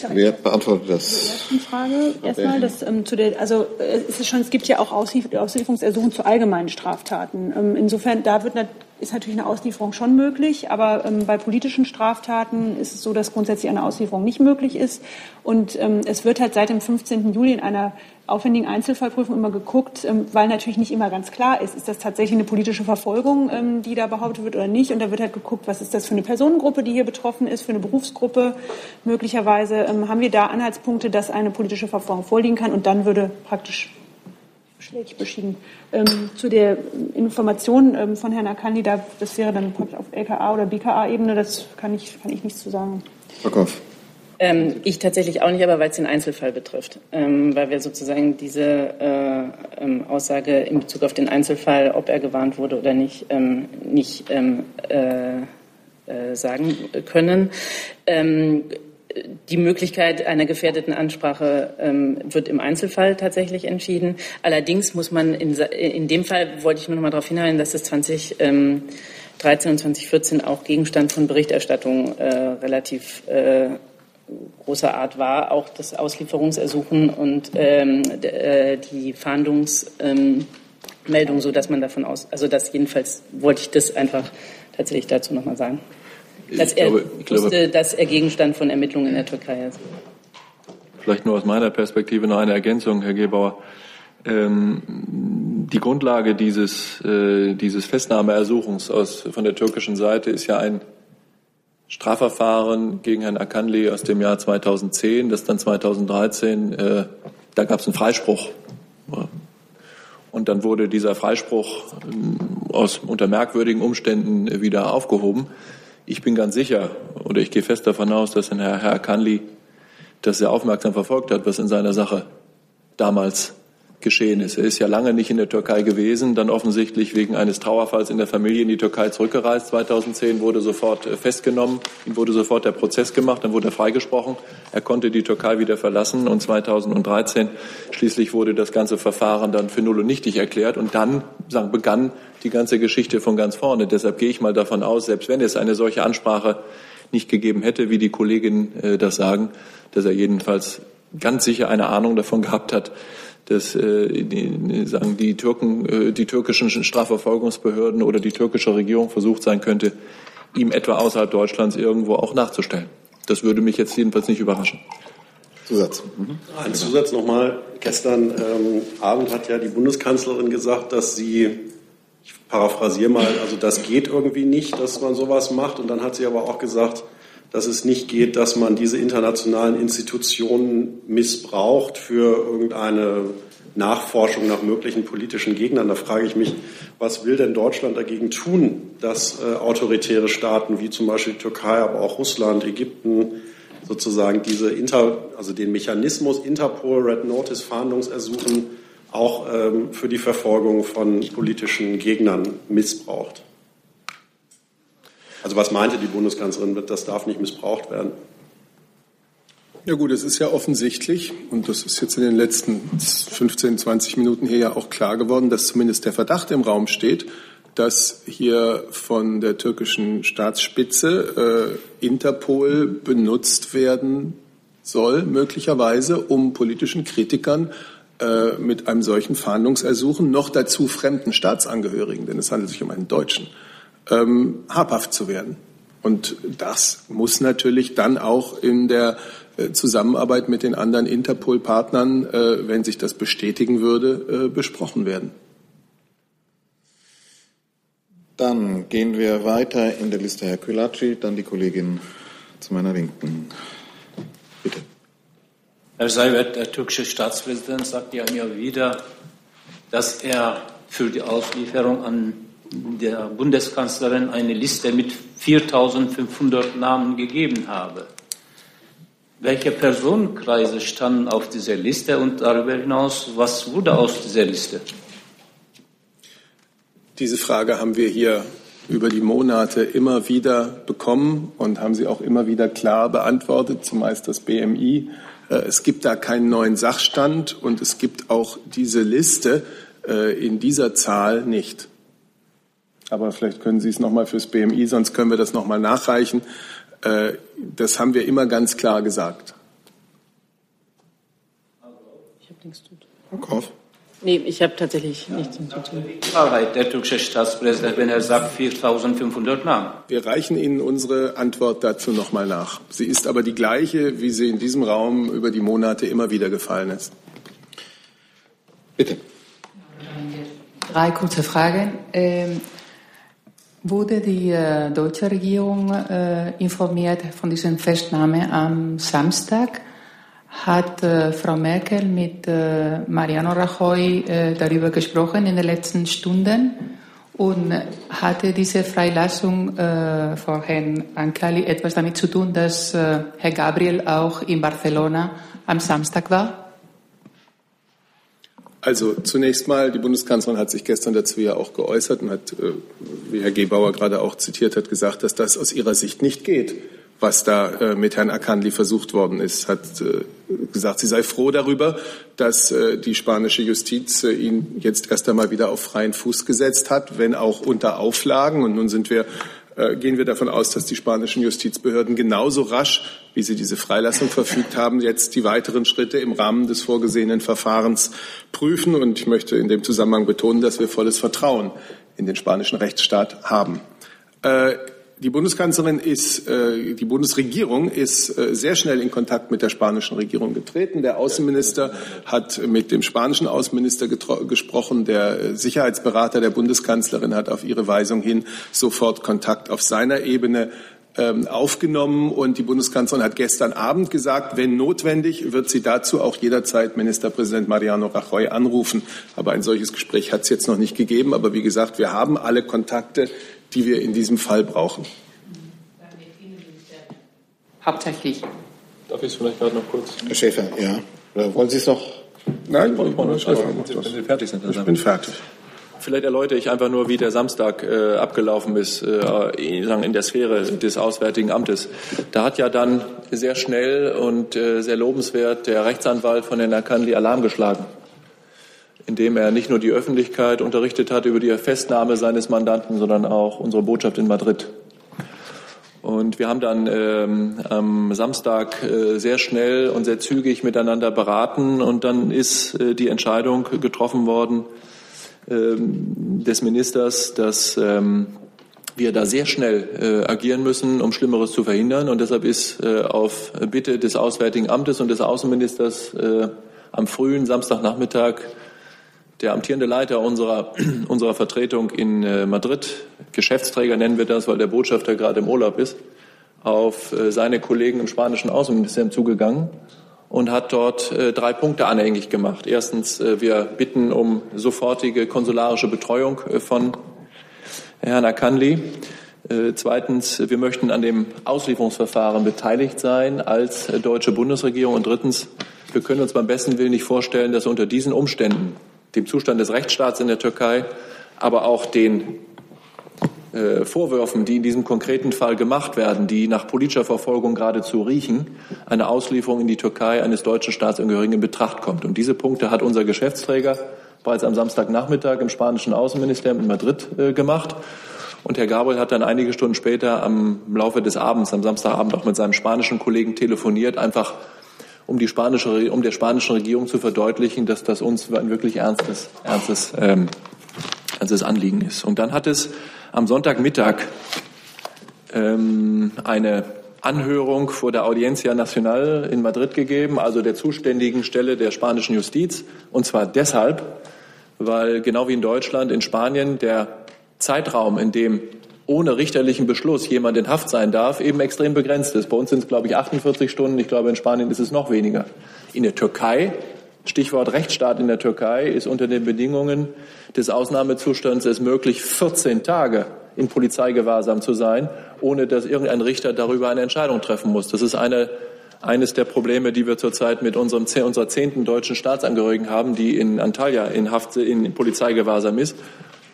Wer beantwortet das? Die Frage erstmal, das, ähm, zu der, also äh, es ist schon, es gibt ja auch Auslieferungsersuchen zu allgemeinen Straftaten. Ähm, insofern, da wird ist natürlich eine Auslieferung schon möglich, aber ähm, bei politischen Straftaten ist es so, dass grundsätzlich eine Auslieferung nicht möglich ist. Und ähm, es wird halt seit dem 15. Juli in einer aufwendigen Einzelfallprüfung immer geguckt, ähm, weil natürlich nicht immer ganz klar ist, ist das tatsächlich eine politische Verfolgung, ähm, die da behauptet wird oder nicht. Und da wird halt geguckt, was ist das für eine Personengruppe, die hier betroffen ist, für eine Berufsgruppe. Möglicherweise ähm, haben wir da Anhaltspunkte, dass eine politische Verfolgung vorliegen kann. Und dann würde praktisch schlägig beschieden. Ähm, zu der Information ähm, von Herrn Akandi, das wäre dann auf LKA oder BKA-Ebene, das kann ich, kann ich nichts zu sagen. Frau Koff. Ähm, ich tatsächlich auch nicht, aber weil es den Einzelfall betrifft. Ähm, weil wir sozusagen diese äh, ähm, Aussage in Bezug auf den Einzelfall, ob er gewarnt wurde oder nicht, ähm, nicht ähm, äh, äh, sagen können. Ähm, die Möglichkeit einer gefährdeten Ansprache ähm, wird im Einzelfall tatsächlich entschieden. Allerdings muss man in, in dem Fall wollte ich nur noch mal darauf hinhalten, dass das 2013 und 2014 auch Gegenstand von Berichterstattung äh, relativ äh, großer Art war, auch das Auslieferungsersuchen und ähm, äh, die Fahndungsmeldung, ähm, so dass man davon aus, also das jedenfalls wollte ich das einfach tatsächlich dazu noch mal sagen. Dass ich er glaube, ich wusste, glaube, dass er Gegenstand von Ermittlungen in der Türkei ist. Vielleicht nur aus meiner Perspektive noch eine Ergänzung, Herr Gebauer. Ähm, die Grundlage dieses, äh, dieses Festnahmeersuchens aus, von der türkischen Seite ist ja ein Strafverfahren gegen Herrn Akanli aus dem Jahr 2010, das dann 2013, äh, da gab es einen Freispruch. Und dann wurde dieser Freispruch äh, aus, unter merkwürdigen Umständen wieder aufgehoben. Ich bin ganz sicher, oder ich gehe fest davon aus, dass Herr, Herr Kanli das sehr aufmerksam verfolgt hat, was in seiner Sache damals geschehen ist. Er ist ja lange nicht in der Türkei gewesen, dann offensichtlich wegen eines Trauerfalls in der Familie in die Türkei zurückgereist. 2010 wurde sofort äh, festgenommen, ihm wurde sofort der Prozess gemacht, dann wurde er freigesprochen. Er konnte die Türkei wieder verlassen und 2013 schließlich wurde das ganze Verfahren dann für null und nichtig erklärt und dann sagen, begann die ganze Geschichte von ganz vorne. Deshalb gehe ich mal davon aus, selbst wenn es eine solche Ansprache nicht gegeben hätte, wie die Kolleginnen äh, das sagen, dass er jedenfalls ganz sicher eine Ahnung davon gehabt hat, dass äh, die, sagen die Türken, äh, die türkischen Strafverfolgungsbehörden oder die türkische Regierung versucht sein könnte, ihm etwa außerhalb Deutschlands irgendwo auch nachzustellen. Das würde mich jetzt jedenfalls nicht überraschen. Zusatz. Mhm. Ein Zusatz nochmal. Gestern ähm, Abend hat ja die Bundeskanzlerin gesagt, dass sie, ich paraphrasiere mal, also das geht irgendwie nicht, dass man sowas macht. Und dann hat sie aber auch gesagt, dass es nicht geht, dass man diese internationalen Institutionen missbraucht für irgendeine Nachforschung nach möglichen politischen Gegnern. Da frage ich mich, was will denn Deutschland dagegen tun, dass äh, autoritäre Staaten wie zum Beispiel die Türkei, aber auch Russland, Ägypten sozusagen diese Inter, also den Mechanismus Interpol, Red Notice, Fahndungsersuchen auch ähm, für die Verfolgung von politischen Gegnern missbraucht? Also was meinte die Bundeskanzlerin, das darf nicht missbraucht werden? Ja gut, es ist ja offensichtlich, und das ist jetzt in den letzten 15, 20 Minuten hier ja auch klar geworden, dass zumindest der Verdacht im Raum steht, dass hier von der türkischen Staatsspitze äh, Interpol benutzt werden soll, möglicherweise, um politischen Kritikern äh, mit einem solchen Fahndungsersuchen, noch dazu fremden Staatsangehörigen, denn es handelt sich um einen Deutschen, ähm, habhaft zu werden. Und das muss natürlich dann auch in der äh, Zusammenarbeit mit den anderen Interpol-Partnern, äh, wenn sich das bestätigen würde, äh, besprochen werden. Dann gehen wir weiter in der Liste. Herr Kulaci, dann die Kollegin zu meiner Linken. Bitte. Herr Seibert, der türkische Staatspräsident sagt ja immer wieder, dass er für die Auslieferung an der Bundeskanzlerin eine Liste mit 4500 Namen gegeben habe. Welche Personenkreise standen auf dieser Liste und darüber hinaus, was wurde aus dieser Liste? Diese Frage haben wir hier über die Monate immer wieder bekommen und haben sie auch immer wieder klar beantwortet, zumeist das BMI. Äh, es gibt da keinen neuen Sachstand und es gibt auch diese Liste äh, in dieser Zahl nicht. Aber vielleicht können Sie es nochmal fürs BMI, sonst können wir das nochmal nachreichen. Äh, das haben wir immer ganz klar gesagt. Ich habe nichts zu tun. Koff. Nee, ich habe tatsächlich nichts zu tun. Wahrheit, der türkische Staatspräsident, wenn er sagt 4.500 Namen. Wir reichen Ihnen unsere Antwort dazu nochmal nach. Sie ist aber die gleiche, wie sie in diesem Raum über die Monate immer wieder gefallen ist. Bitte. Drei kurze Fragen. Ähm, Wurde die äh, deutsche Regierung äh, informiert von dieser Festnahme am Samstag? hat äh, Frau Merkel mit äh, Mariano Rajoy äh, darüber gesprochen in den letzten Stunden und hatte diese Freilassung von Herrn Ankali etwas damit zu tun, dass Herr Gabriel auch in Barcelona am Samstag war? Also zunächst mal, die Bundeskanzlerin hat sich gestern dazu ja auch geäußert und hat, äh, wie Herr Gebauer gerade auch zitiert hat, gesagt, dass das aus ihrer Sicht nicht geht was da äh, mit Herrn Akanli versucht worden ist, hat äh, gesagt, sie sei froh darüber, dass die spanische Justiz ihn jetzt erst einmal wieder auf freien Fuß gesetzt hat, wenn auch unter Auflagen. Und nun sind wir, gehen wir davon aus, dass die spanischen Justizbehörden genauso rasch, wie sie diese Freilassung verfügt haben, jetzt die weiteren Schritte im Rahmen des vorgesehenen Verfahrens prüfen. Und ich möchte in dem Zusammenhang betonen, dass wir volles Vertrauen in den spanischen Rechtsstaat haben. Äh, die Bundeskanzlerin ist, äh, die Bundesregierung ist äh, sehr schnell in Kontakt mit der spanischen Regierung getreten. Der Außenminister hat mit dem spanischen Außenminister gesprochen. Der Sicherheitsberater der Bundeskanzlerin hat auf ihre Weisung hin sofort Kontakt auf seiner Ebene ähm, aufgenommen. Und die Bundeskanzlerin hat gestern Abend gesagt, wenn notwendig, wird sie dazu auch jederzeit Ministerpräsident Mariano Rajoy anrufen. Aber ein solches Gespräch hat es jetzt noch nicht gegeben. Aber wie gesagt, wir haben alle Kontakte die wir in diesem Fall brauchen. Hauptsächlich. Darf ich es vielleicht gerade noch kurz? Herr Schäfer, ja. Oder wollen Sie es noch? Nein, ich, wollte also, wenn Sie fertig sind. Ich bin fertig. Vielleicht erläutere ich einfach nur, wie der Samstag äh, abgelaufen ist, äh, in der Sphäre des Auswärtigen Amtes. Da hat ja dann sehr schnell und äh, sehr lobenswert der Rechtsanwalt von Herrn Akanli Alarm geschlagen indem er nicht nur die Öffentlichkeit unterrichtet hat über die Festnahme seines Mandanten, sondern auch unsere Botschaft in Madrid. Und wir haben dann ähm, am Samstag äh, sehr schnell und sehr zügig miteinander beraten und dann ist äh, die Entscheidung getroffen worden ähm, des Ministers, dass ähm, wir da sehr schnell äh, agieren müssen, um Schlimmeres zu verhindern. Und deshalb ist äh, auf Bitte des Auswärtigen Amtes und des Außenministers äh, am frühen Samstagnachmittag der amtierende Leiter unserer, unserer Vertretung in äh, Madrid, Geschäftsträger nennen wir das, weil der Botschafter gerade im Urlaub ist, auf äh, seine Kollegen im spanischen Außenministerium zugegangen und hat dort äh, drei Punkte anhängig gemacht. Erstens, wir bitten um sofortige konsularische Betreuung von Herrn Akanli. Zweitens, wir möchten an dem Auslieferungsverfahren beteiligt sein als deutsche Bundesregierung. Und drittens, wir können uns beim besten Willen nicht vorstellen, dass unter diesen Umständen dem Zustand des Rechtsstaats in der Türkei, aber auch den äh, Vorwürfen, die in diesem konkreten Fall gemacht werden, die nach politischer Verfolgung geradezu riechen, eine Auslieferung in die Türkei eines deutschen Staatsangehörigen in Betracht kommt. Und diese Punkte hat unser Geschäftsträger bereits am Samstagnachmittag im spanischen Außenministerium in Madrid äh, gemacht. Und Herr Gabriel hat dann einige Stunden später am Laufe des Abends, am Samstagabend auch mit seinem spanischen Kollegen telefoniert, einfach um, die spanische, um der spanischen Regierung zu verdeutlichen, dass das uns ein wirklich ernstes, ernstes, ähm, ernstes Anliegen ist. Und dann hat es am Sonntagmittag ähm, eine Anhörung vor der Audiencia Nacional in Madrid gegeben, also der zuständigen Stelle der spanischen Justiz. Und zwar deshalb, weil genau wie in Deutschland, in Spanien der Zeitraum, in dem ohne richterlichen Beschluss jemand in Haft sein darf, eben extrem begrenzt ist. Bei uns sind es, glaube ich, 48 Stunden. Ich glaube, in Spanien ist es noch weniger. In der Türkei, Stichwort Rechtsstaat in der Türkei, ist unter den Bedingungen des Ausnahmezustands es möglich, 14 Tage in Polizeigewahrsam zu sein, ohne dass irgendein Richter darüber eine Entscheidung treffen muss. Das ist eine, eines der Probleme, die wir zurzeit mit unserem, unserer zehnten deutschen Staatsangehörigen haben, die in Antalya in Haft, in Polizeigewahrsam ist,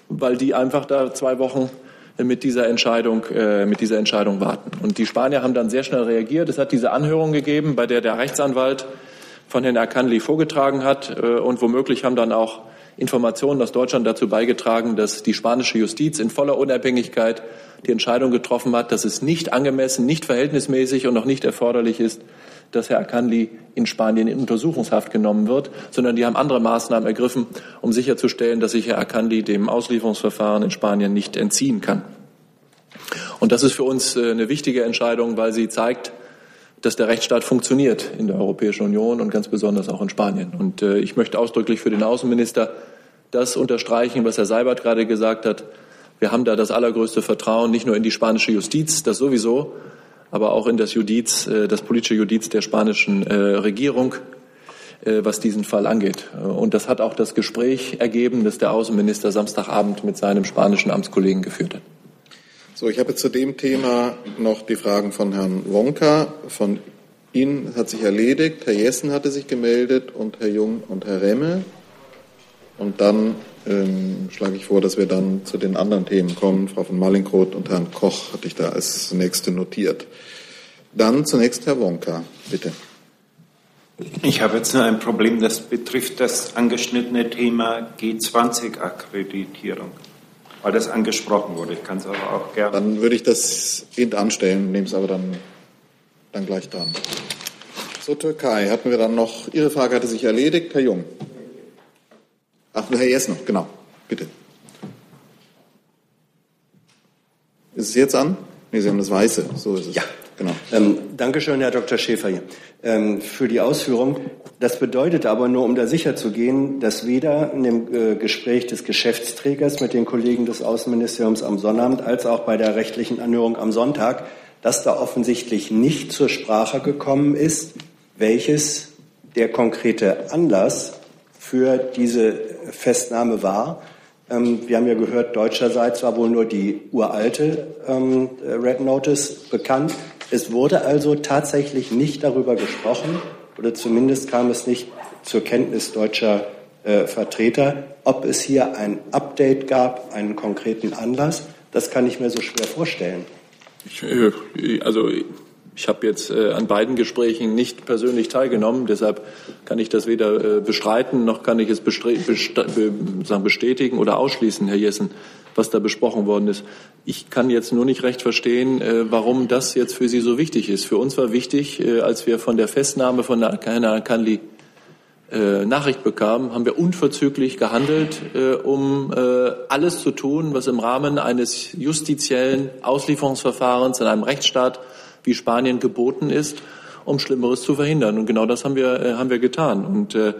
weil die einfach da zwei Wochen mit dieser Entscheidung, äh, mit dieser Entscheidung warten. Und die Spanier haben dann sehr schnell reagiert. Es hat diese Anhörung gegeben, bei der der Rechtsanwalt von Herrn Akanli vorgetragen hat. Äh, und womöglich haben dann auch Informationen aus Deutschland dazu beigetragen, dass die spanische Justiz in voller Unabhängigkeit die Entscheidung getroffen hat, dass es nicht angemessen, nicht verhältnismäßig und auch nicht erforderlich ist, dass Herr Akanli in Spanien in Untersuchungshaft genommen wird, sondern die haben andere Maßnahmen ergriffen, um sicherzustellen, dass sich Herr Akanli dem Auslieferungsverfahren in Spanien nicht entziehen kann. Und das ist für uns äh, eine wichtige Entscheidung, weil sie zeigt, dass der Rechtsstaat funktioniert in der Europäischen Union und ganz besonders auch in Spanien. Und äh, ich möchte ausdrücklich für den Außenminister das unterstreichen, was Herr Seibert gerade gesagt hat. Wir haben da das allergrößte Vertrauen nicht nur in die spanische Justiz, das sowieso, aber auch in das Judiz, äh, das politische Judiz der spanischen äh, Regierung, äh, was diesen Fall angeht. Und das hat auch das Gespräch ergeben, das der Außenminister Samstagabend mit seinem spanischen Amtskollegen geführt hat. So, ich habe zu dem Thema noch die Fragen von Herrn Wonka. Von Ihnen hat sich erledigt. Herr Jessen hatte sich gemeldet und Herr Jung und Herr Remme. Und dann ähm, schlage ich vor, dass wir dann zu den anderen Themen kommen. Frau von Mallinckroth und Herrn Koch hatte ich da als nächste notiert. Dann zunächst Herr Wonka, bitte. Ich habe jetzt nur ein Problem, das betrifft das angeschnittene Thema G20-Akkreditierung, weil das angesprochen wurde. Ich kann es aber auch gerne. Dann würde ich das hinten anstellen, nehme es aber dann, dann gleich dran. Zur Türkei hatten wir dann noch, Ihre Frage hatte sich erledigt, Herr Jung. Ach, Herr Jess noch, genau, bitte. Ist es jetzt an? Nee, Sie haben das Weiße, so ist es. Ja. Genau. Ähm, Dankeschön, Herr Dr. Schäfer, ähm, für die Ausführung. Das bedeutet aber nur, um da sicher zu gehen, dass weder in dem äh, Gespräch des Geschäftsträgers mit den Kollegen des Außenministeriums am Sonnabend als auch bei der rechtlichen Anhörung am Sonntag, dass da offensichtlich nicht zur Sprache gekommen ist, welches der konkrete Anlass für diese Festnahme war. Ähm, wir haben ja gehört, deutscherseits war wohl nur die uralte ähm, Red Notice bekannt. Es wurde also tatsächlich nicht darüber gesprochen, oder zumindest kam es nicht zur Kenntnis deutscher äh, Vertreter, ob es hier ein Update gab, einen konkreten Anlass. Das kann ich mir so schwer vorstellen. Ich, äh, also ich habe jetzt äh, an beiden Gesprächen nicht persönlich teilgenommen, deshalb kann ich das weder äh, bestreiten noch kann ich es bestätigen oder ausschließen, Herr Jessen, was da besprochen worden ist. Ich kann jetzt nur nicht recht verstehen, äh, warum das jetzt für Sie so wichtig ist. Für uns war wichtig, äh, als wir von der Festnahme von Herrn Kanli äh, Nachricht bekamen, haben wir unverzüglich gehandelt, äh, um alles zu tun, was im Rahmen eines justiziellen Auslieferungsverfahrens in einem Rechtsstaat wie Spanien geboten ist, um Schlimmeres zu verhindern. Und genau das haben wir, äh, haben wir getan. Und äh,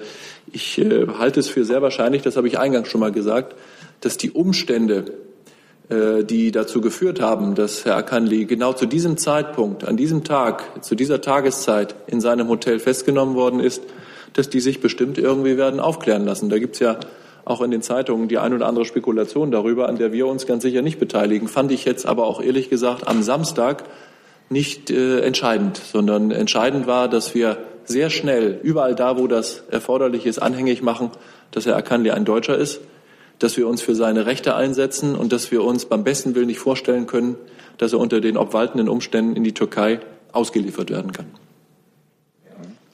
ich äh, halte es für sehr wahrscheinlich, das habe ich eingangs schon mal gesagt, dass die Umstände, äh, die dazu geführt haben, dass Herr Akanli genau zu diesem Zeitpunkt, an diesem Tag, zu dieser Tageszeit in seinem Hotel festgenommen worden ist, dass die sich bestimmt irgendwie werden aufklären lassen. Da gibt es ja auch in den Zeitungen die ein oder andere Spekulation darüber, an der wir uns ganz sicher nicht beteiligen. Fand ich jetzt aber auch ehrlich gesagt am Samstag nicht äh, entscheidend, sondern entscheidend war, dass wir sehr schnell überall da, wo das erforderlich ist, anhängig machen, dass Herr Akanli ein Deutscher ist, dass wir uns für seine Rechte einsetzen und dass wir uns beim besten Willen nicht vorstellen können, dass er unter den obwaltenden Umständen in die Türkei ausgeliefert werden kann.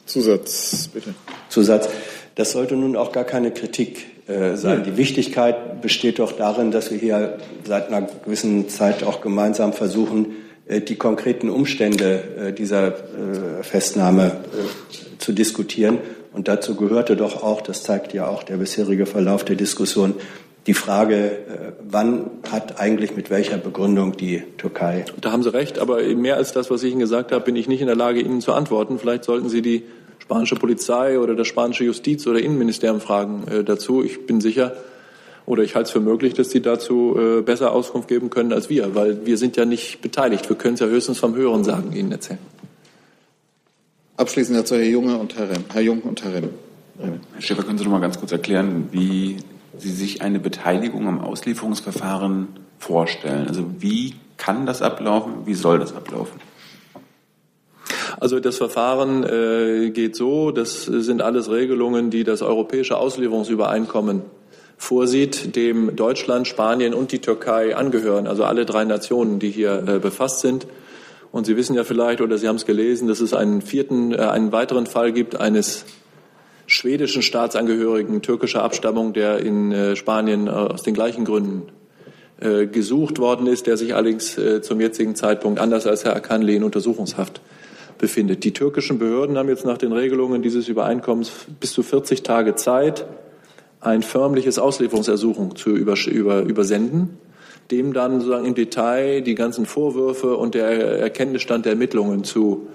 Zusatz, bitte. Zusatz. Das sollte nun auch gar keine Kritik äh, sein. Die Wichtigkeit besteht doch darin, dass wir hier seit einer gewissen Zeit auch gemeinsam versuchen, äh, die konkreten Umstände äh, dieser äh, Festnahme zu diskutieren. Und dazu gehörte doch auch, das zeigt ja auch der bisherige Verlauf der Diskussion, die Frage, wann hat eigentlich mit welcher Begründung die Türkei. Da haben Sie recht, aber mehr als das, was ich Ihnen gesagt habe, bin ich nicht in der Lage, Ihnen zu antworten. Vielleicht sollten Sie die spanische Polizei oder das spanische Justiz- oder Innenministerium fragen dazu. Ich bin sicher, oder ich halte es für möglich, dass die dazu äh, besser Auskunft geben können als wir, weil wir sind ja nicht beteiligt. Wir können es ja höchstens vom Hören sagen Ihnen erzählen. Abschließend dazu Herr Junge und Herr Remm. Herr Jung und Herr Remm. Herr Schäfer, können Sie noch mal ganz kurz erklären, wie Sie sich eine Beteiligung am Auslieferungsverfahren vorstellen? Also wie kann das ablaufen? Wie soll das ablaufen? Also das Verfahren äh, geht so, das sind alles Regelungen, die das europäische Auslieferungsübereinkommen vorsieht, dem Deutschland, Spanien und die Türkei angehören, also alle drei Nationen, die hier äh, befasst sind. Und Sie wissen ja vielleicht oder Sie haben es gelesen, dass es einen vierten, äh, einen weiteren Fall gibt eines schwedischen Staatsangehörigen türkischer Abstammung, der in äh, Spanien äh, aus den gleichen Gründen äh, gesucht worden ist, der sich allerdings äh, zum jetzigen Zeitpunkt anders als Herr Akanli in Untersuchungshaft befindet. Die türkischen Behörden haben jetzt nach den Regelungen dieses Übereinkommens bis zu 40 Tage Zeit, ein förmliches Auslieferungsersuchen zu über, über, übersenden, dem dann sozusagen im Detail die ganzen Vorwürfe und der Erkenntnisstand der Ermittlungen zu,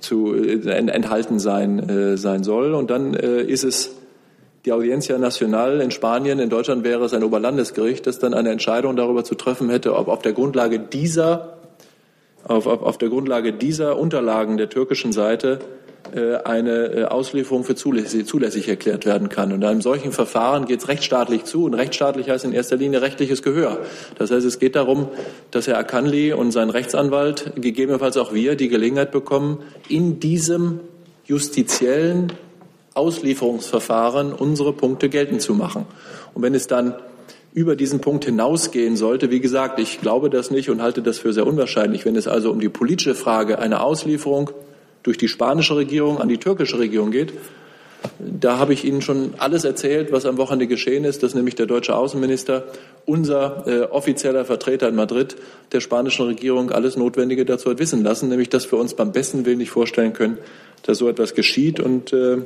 zu äh, enthalten sein, äh, sein soll. Und dann äh, ist es die Audiencia Nacional in Spanien, in Deutschland wäre es ein Oberlandesgericht, das dann eine Entscheidung darüber zu treffen hätte, ob auf der Grundlage dieser auf, auf, auf der Grundlage dieser Unterlagen der türkischen Seite eine äh, Auslieferung für zulässig, zulässig erklärt werden kann. Und in einem solchen Verfahren geht es rechtsstaatlich zu. Und rechtsstaatlich heißt in erster Linie rechtliches Gehör. Das heißt, es geht darum, dass Herr Akanli und sein Rechtsanwalt, gegebenenfalls auch wir, die Gelegenheit bekommen, in diesem justiziellen Auslieferungsverfahren unsere Punkte geltend zu machen. Und wenn es dann über diesen Punkt hinausgehen sollte. Wie gesagt, ich glaube das nicht und halte das für sehr unwahrscheinlich. Wenn es also um die politische Frage einer Auslieferung durch die spanische Regierung an die türkische Regierung geht, da habe ich Ihnen schon alles erzählt, was am Wochenende geschehen ist, dass nämlich der deutsche Außenminister, unser äh, offizieller Vertreter in Madrid der spanischen Regierung, alles Notwendige dazu hat wissen lassen, nämlich dass wir uns beim besten Willen nicht vorstellen können, dass so etwas geschieht und äh,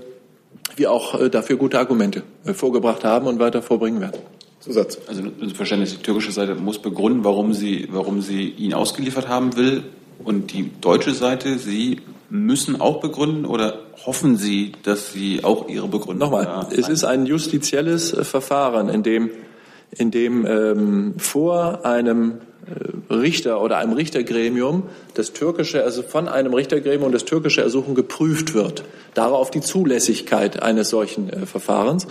wir auch äh, dafür gute Argumente äh, vorgebracht haben und weiter vorbringen werden. Zusatz. Also Verständnis, die türkische Seite muss begründen, warum sie, warum sie ihn ausgeliefert haben will. Und die deutsche Seite, sie müssen auch begründen oder hoffen Sie, dass Sie auch Ihre Begründung Nochmal, es ist ein justizielles äh, Verfahren, in dem, in dem ähm, vor einem äh, Richter oder einem Richtergremium das türkische, also von einem Richtergremium das türkische Ersuchen geprüft wird. Darauf die Zulässigkeit eines solchen äh, Verfahrens.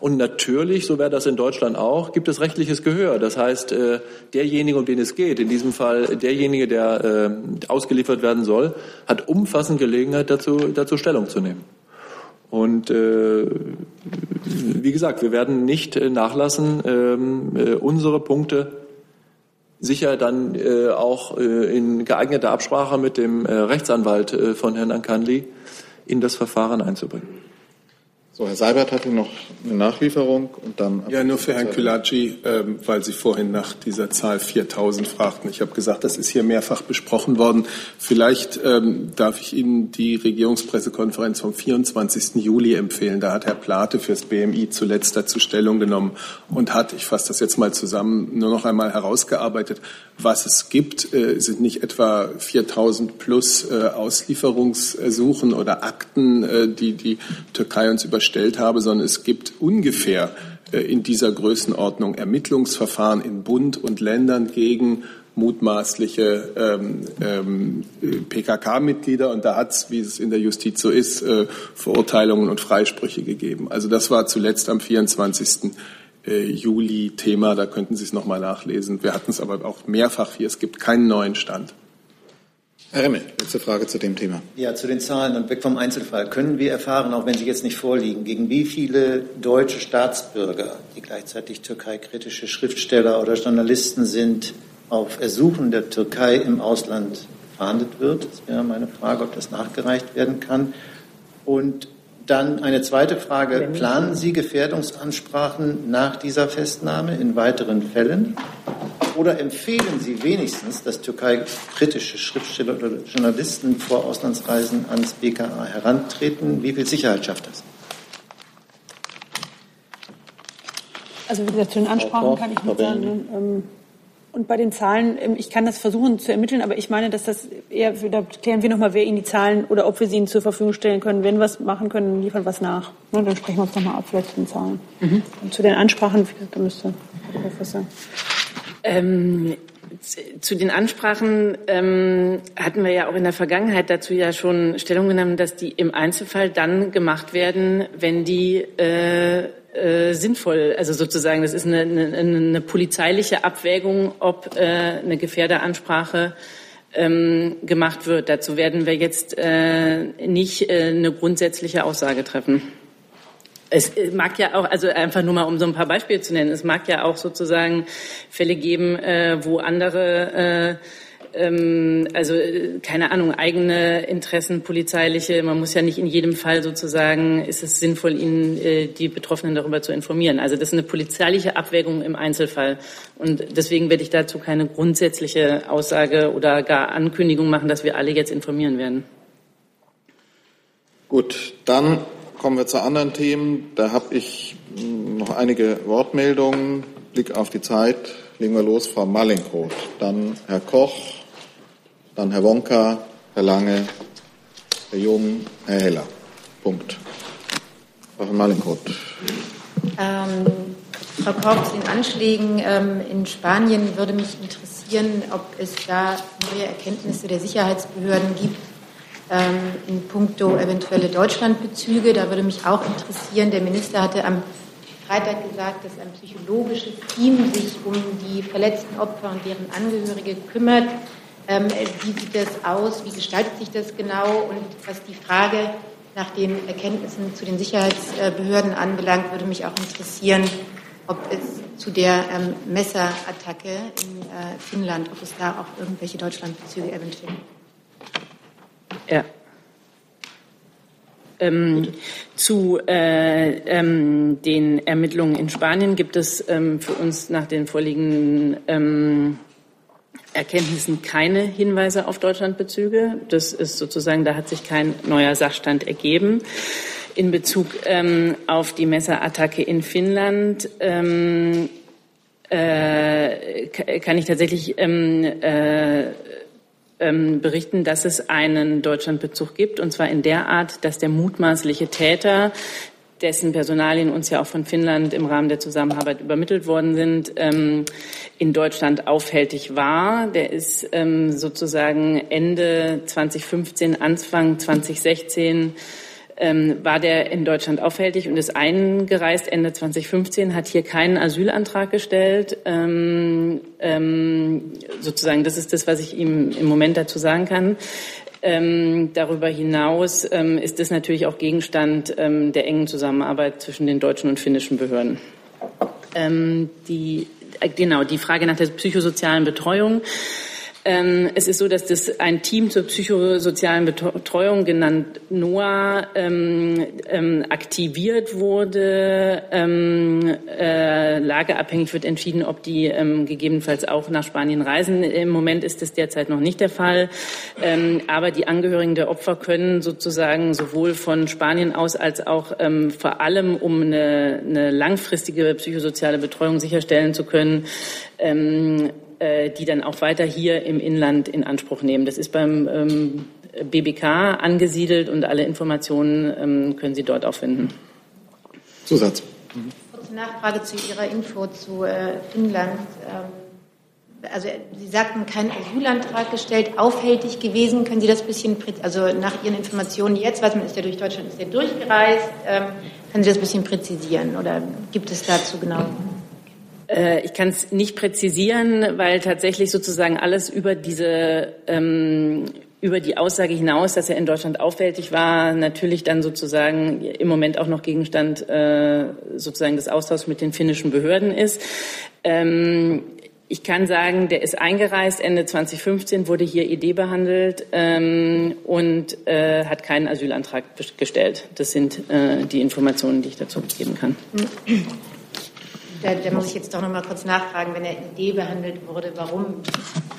Und natürlich, so wäre das in Deutschland auch, gibt es rechtliches Gehör. Das heißt, äh, derjenige, um den es geht, in diesem Fall derjenige, der äh, ausgeliefert werden soll, hat umfassend Gelegenheit dazu, dazu Stellung zu nehmen. Und äh, wie gesagt, wir werden nicht äh, nachlassen, ähm, äh, unsere Punkte sicher dann äh, auch in geeigneter Absprache mit dem Rechtsanwalt von Herrn Ankanli in das Verfahren einzubringen. So, Herr Seibert hatte noch eine Nachlieferung und dann. Ja, nur für Herrn Kulaci, ähm, weil Sie vorhin nach dieser Zahl 4000 fragten. Ich habe gesagt, das ist hier mehrfach besprochen worden. Vielleicht ähm, darf ich Ihnen die Regierungspressekonferenz vom 24. Juli empfehlen. Da hat Herr Plate fürs BMI zuletzt dazu Stellung genommen und hat, ich fasse das jetzt mal zusammen, nur noch einmal herausgearbeitet, was es gibt. Äh, sind nicht etwa 4000 plus äh, Auslieferungsersuchen oder Akten, äh, die die Türkei uns über erstellt habe, sondern es gibt ungefähr äh, in dieser Größenordnung Ermittlungsverfahren in Bund und Ländern gegen mutmaßliche ähm, ähm, PKK-Mitglieder und da hat es, wie es in der Justiz so ist, äh, Verurteilungen und Freisprüche gegeben. Also das war zuletzt am 24. Äh, Juli Thema, da könnten Sie es nochmal nachlesen. Wir hatten es aber auch mehrfach hier, es gibt keinen neuen Stand. Herr Remmel, letzte Frage zu dem Thema. Ja, zu den Zahlen und weg vom Einzelfall. Können wir erfahren, auch wenn sie jetzt nicht vorliegen, gegen wie viele deutsche Staatsbürger, die gleichzeitig türkei-kritische Schriftsteller oder Journalisten sind, auf Ersuchen der Türkei im Ausland verhandelt wird? Das wäre meine Frage, ob das nachgereicht werden kann. Und dann eine zweite Frage. Planen Sie Gefährdungsansprachen nach dieser Festnahme in weiteren Fällen? Oder empfehlen Sie wenigstens, dass Türkei-kritische Schriftsteller oder Journalisten vor Auslandsreisen ans BKA herantreten? Wie viel Sicherheit schafft das? Also wie gesagt, zu den Ansprachen kann ich nicht sagen. Ähm, und bei den Zahlen, ähm, ich kann das versuchen zu ermitteln, aber ich meine, dass das eher, da klären wir nochmal, wer Ihnen die Zahlen oder ob wir sie Ihnen zur Verfügung stellen können. Wenn wir was machen können, liefern wir was nach. Ne, dann sprechen wir uns nochmal ab, vielleicht zu den Zahlen. Mhm. Und zu den Ansprachen, da müsste Herr Professor. Ähm, zu den Ansprachen ähm, hatten wir ja auch in der Vergangenheit dazu ja schon Stellung genommen, dass die im Einzelfall dann gemacht werden, wenn die äh, äh, sinnvoll, also sozusagen, das ist eine, eine, eine polizeiliche Abwägung, ob äh, eine Gefährderansprache ähm, gemacht wird. Dazu werden wir jetzt äh, nicht äh, eine grundsätzliche Aussage treffen. Es mag ja auch, also einfach nur mal um so ein paar Beispiele zu nennen, es mag ja auch sozusagen Fälle geben, äh, wo andere, äh, ähm, also keine Ahnung, eigene Interessen, polizeiliche, man muss ja nicht in jedem Fall sozusagen, ist es sinnvoll, ihnen äh, die Betroffenen darüber zu informieren. Also das ist eine polizeiliche Abwägung im Einzelfall. Und deswegen werde ich dazu keine grundsätzliche Aussage oder gar Ankündigung machen, dass wir alle jetzt informieren werden. Gut, dann kommen wir zu anderen Themen. Da habe ich hm, noch einige Wortmeldungen. Blick auf die Zeit. Legen wir los. Frau Mallinckroth, dann Herr Koch, dann Herr Wonka, Herr Lange, Herr Jung, Herr Heller. Punkt. Frau Mallinckroth. Ähm, Frau Korb, zu den Anschlägen ähm, in Spanien würde mich interessieren, ob es da neue Erkenntnisse der Sicherheitsbehörden gibt in puncto eventuelle Deutschlandbezüge. Da würde mich auch interessieren, der Minister hatte am Freitag gesagt, dass ein psychologisches Team sich um die verletzten Opfer und deren Angehörige kümmert. Ähm, wie sieht das aus? Wie gestaltet sich das genau? Und was die Frage nach den Erkenntnissen zu den Sicherheitsbehörden anbelangt, würde mich auch interessieren, ob es zu der ähm, Messerattacke in äh, Finnland, ob es da auch irgendwelche Deutschlandbezüge eventuell gibt. Ja. Ähm, zu äh, ähm, den Ermittlungen in Spanien gibt es ähm, für uns nach den vorliegenden ähm, Erkenntnissen keine Hinweise auf Deutschlandbezüge. Das ist sozusagen, da hat sich kein neuer Sachstand ergeben. In Bezug ähm, auf die Messerattacke in Finnland ähm, äh, kann ich tatsächlich äh, ähm, berichten, dass es einen Deutschlandbezug gibt, und zwar in der Art, dass der mutmaßliche Täter dessen Personalien uns ja auch von Finnland im Rahmen der Zusammenarbeit übermittelt worden sind, ähm, in Deutschland aufhältig war. Der ist ähm, sozusagen Ende 2015, Anfang 2016 ähm, war der in Deutschland aufhältig und ist eingereist Ende 2015, hat hier keinen Asylantrag gestellt. Ähm, ähm, sozusagen, das ist das, was ich ihm im Moment dazu sagen kann. Ähm, darüber hinaus ähm, ist es natürlich auch Gegenstand ähm, der engen Zusammenarbeit zwischen den deutschen und finnischen Behörden. Ähm, die, äh, genau, die Frage nach der psychosozialen Betreuung. Ähm, es ist so, dass das ein Team zur psychosozialen Betreuung, genannt NOAA, ähm, ähm, aktiviert wurde. Ähm, äh, lageabhängig wird entschieden, ob die ähm, gegebenenfalls auch nach Spanien reisen. Im Moment ist das derzeit noch nicht der Fall. Ähm, aber die Angehörigen der Opfer können sozusagen sowohl von Spanien aus als auch vor allem, um eine, eine langfristige psychosoziale Betreuung sicherstellen zu können, äh, die dann auch weiter hier im Inland in Anspruch nehmen. Das ist beim ähm, BBK angesiedelt und alle Informationen ähm, können Sie dort auch finden. Zusatz. Kurze Nachfrage zu Ihrer Info zu äh, Finnland. Ähm, also Sie sagten, kein Asylantrag gestellt, aufhältig gewesen. Können Sie das ein bisschen, also nach Ihren Informationen jetzt, was man ist ja durch Deutschland, ist ja durchgereist, ähm, können Sie das ein bisschen präzisieren oder gibt es dazu genau? Äh, ich kann es nicht präzisieren, weil tatsächlich sozusagen alles über diese ähm, über die Aussage hinaus, dass er in Deutschland auffällig war, natürlich dann sozusagen im Moment auch noch Gegenstand äh, sozusagen des Austauschs mit den finnischen Behörden ist. Ähm, ich kann sagen, der ist eingereist Ende 2015, wurde hier ED behandelt ähm, und äh, hat keinen Asylantrag gestellt. Das sind äh, die Informationen, die ich dazu geben kann. Da, da, muss ich jetzt doch noch mal kurz nachfragen, wenn er ID behandelt wurde, warum?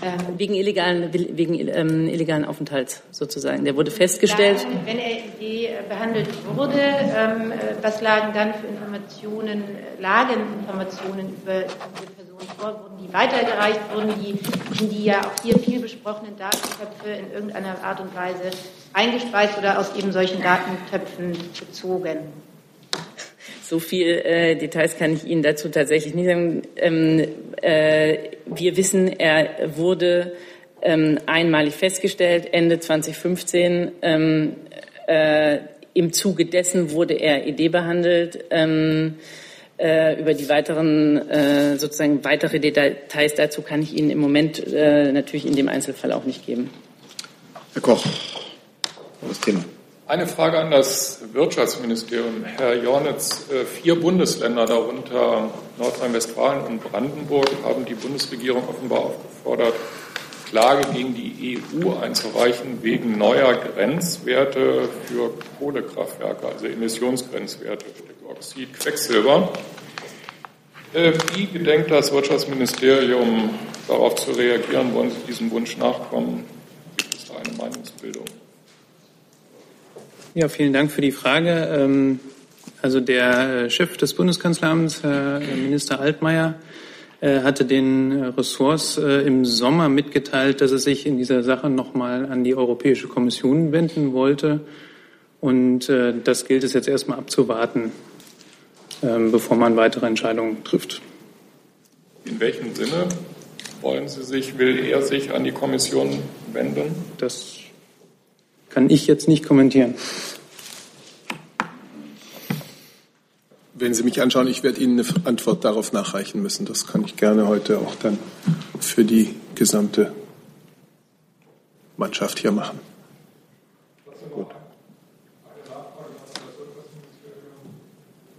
Ähm, wegen illegalen, wegen ähm, illegalen Aufenthalts sozusagen. Der wurde festgestellt. Dann, wenn er ID äh, behandelt wurde, ähm, äh, was lagen dann für Informationen, lagen Informationen über diese Person vor? Wurden die weitergereicht? Wurden die in die ja auch hier viel besprochenen Datentöpfe in irgendeiner Art und Weise eingespeist oder aus eben solchen Datentöpfen bezogen? So viel äh, Details kann ich Ihnen dazu tatsächlich nicht sagen. Ähm, äh, wir wissen, er wurde ähm, einmalig festgestellt, Ende 2015. Ähm, äh, Im Zuge dessen wurde er ED behandelt. Ähm, äh, über die weiteren, äh, sozusagen weitere Details dazu kann ich Ihnen im Moment äh, natürlich in dem Einzelfall auch nicht geben. Herr Koch, das Thema. Eine Frage an das Wirtschaftsministerium. Herr Jornitz, äh, vier Bundesländer, darunter Nordrhein-Westfalen und Brandenburg, haben die Bundesregierung offenbar aufgefordert, Klage gegen die EU einzureichen wegen neuer Grenzwerte für Kohlekraftwerke, also Emissionsgrenzwerte, Stickoxid, Quecksilber. Äh, wie gedenkt das Wirtschaftsministerium darauf zu reagieren? Wollen Sie diesem Wunsch nachkommen? Gibt es da eine Meinungsbildung? Ja, vielen Dank für die Frage. Ähm, also der äh, Chef des Bundeskanzleramts, Herr Minister Altmaier, äh, hatte den Ressorts äh, im Sommer mitgeteilt, dass er sich in dieser Sache nochmal an die Europäische Kommission wenden wollte. Und das gilt es jetzt erstmal abzuwarten. ähm, bevor man weitere Entscheidungen trifft. In welchem Sinne wollen Sie sich, will er sich an die Kommission wenden? Das kann ich jetzt nicht kommentieren. Wenn Sie mich anschauen, ich werde Ihnen eine Antwort darauf nachreichen müssen. Das kann ich gerne heute auch dann für die gesamte Mannschaft hier machen. Gut.